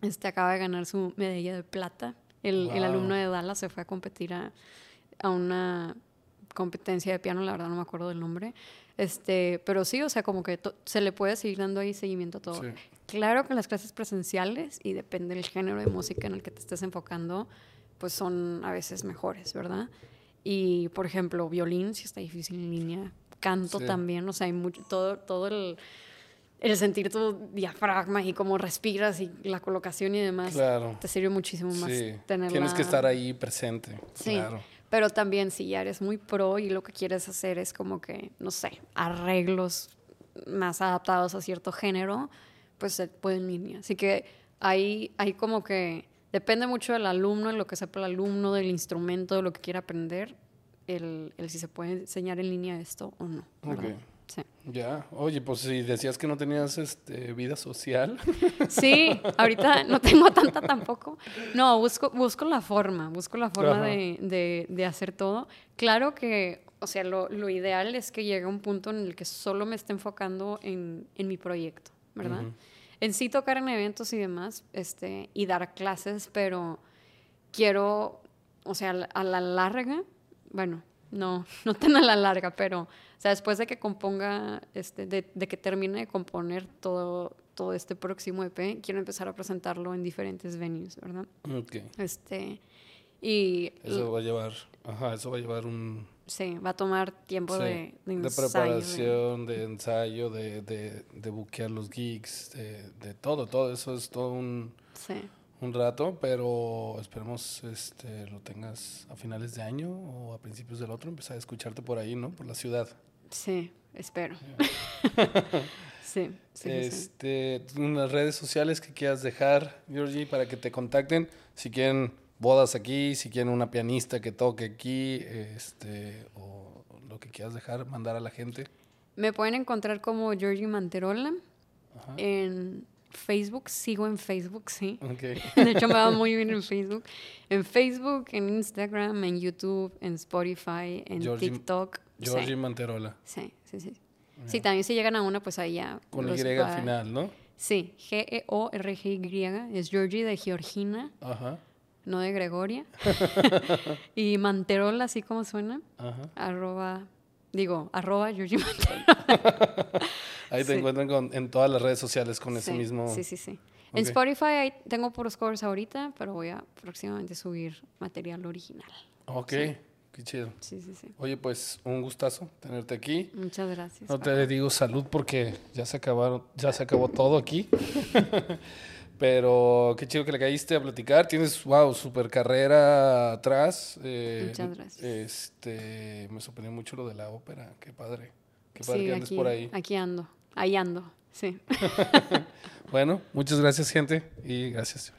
este acaba de ganar su medalla de plata. El, el alumno de Dallas se fue a competir a, a una competencia de piano, la verdad no me acuerdo del nombre. Este, pero sí, o sea, como que se le puede seguir dando ahí seguimiento a todo. Sí. Claro que las clases presenciales, y depende del género de música en el que te estés enfocando, pues son a veces mejores, ¿verdad? Y, por ejemplo, violín, si está difícil en línea, canto Sí. también, o sea, hay mucho, todo, todo el, el sentir tu diafragma y cómo respiras y la colocación y demás, Claro. te sirve muchísimo más Sí. tenerla. Tienes que estar ahí presente. Sí, Claro. pero también si ya eres muy pro y lo que quieres hacer es como que, no sé, arreglos más adaptados a cierto género, pues se puede en línea. Así que hay, hay como que, depende mucho del alumno, de lo que sepa el alumno, del instrumento, de lo que quiera aprender, el, el si se puede enseñar en línea esto o no. Sí. Ya. Oye, pues si decías que no tenías este, vida social. (laughs) Sí, ahorita no tengo tanta tampoco. No, busco, busco la forma, busco la forma de, de- de hacer todo. Claro que, o sea, lo, lo ideal es que llegue a un punto en el que solo me esté enfocando en, en mi proyecto, ¿verdad? En sí tocar en eventos y demás, este, y dar clases, pero quiero, o sea, a la larga, bueno, no, (laughs) no tan a la larga, pero, o sea, después de que componga, este, de, de que termine de componer todo, todo este próximo EP, quiero empezar a presentarlo en diferentes venues, ¿verdad? Ok. Este, y Eso va a llevar, ajá, eso va a llevar un sí, va a tomar tiempo sí, de, de, de ensayo, de- preparación, de ensayo, de, de, de buquear los gigs, de, de todo, todo eso es todo un, sí. Un rato, pero esperemos este, lo tengas a finales de año o a principios del otro, empezar a escucharte por ahí, ¿no? Por la ciudad. Sí, espero. (laughs) sí, sí, este, unas redes sociales que quieras dejar, Georgie, para que te contacten. Si quieren bodas aquí, si quieren una pianista que toque aquí, este, o lo que quieras dejar, mandar a la gente. Me pueden encontrar como Georgie Manterola Ajá. en Facebook, sigo en Facebook, sí. (laughs) De hecho, me va muy bien en Facebook. En Facebook, en Instagram, en YouTube, en Spotify, en Georgie- TikTok. Georgie Sí, Manterola. sí, sí, sí. Sí, también si llegan a una, pues ahí ya. Con los Y va- al final, ¿no? Sí, G-E-O-R-G-Y. Es Georgie de Georgina, Ajá. no de Gregoria. (laughs) (laughs) y Manterola, así como suena. Ajá. Arroba, digo, arroba Georgie. (laughs) Ahí te Sí. encuentran con- en todas las redes sociales con ese mismo. Sí, sí, sí. En. Spotify tengo puros covers ahorita, pero voy a próximamente subir material original. Ok, Sí. qué chido. Sí, sí, sí. Oye, pues un gustazo tenerte aquí. Muchas gracias. No te digo salud porque ya se acabaron, ya se acabó todo aquí. (laughs) Pero qué chido que le caíste a platicar. Tienes, wow, super carrera atrás. Eh, Muchas gracias. Este, me sorprendió mucho lo de la ópera. Qué padre. Qué padre Sí, que andes aquí, por ahí. aquí ando. Ahí ando. Sí. (laughs) Bueno, muchas gracias, gente. Y gracias.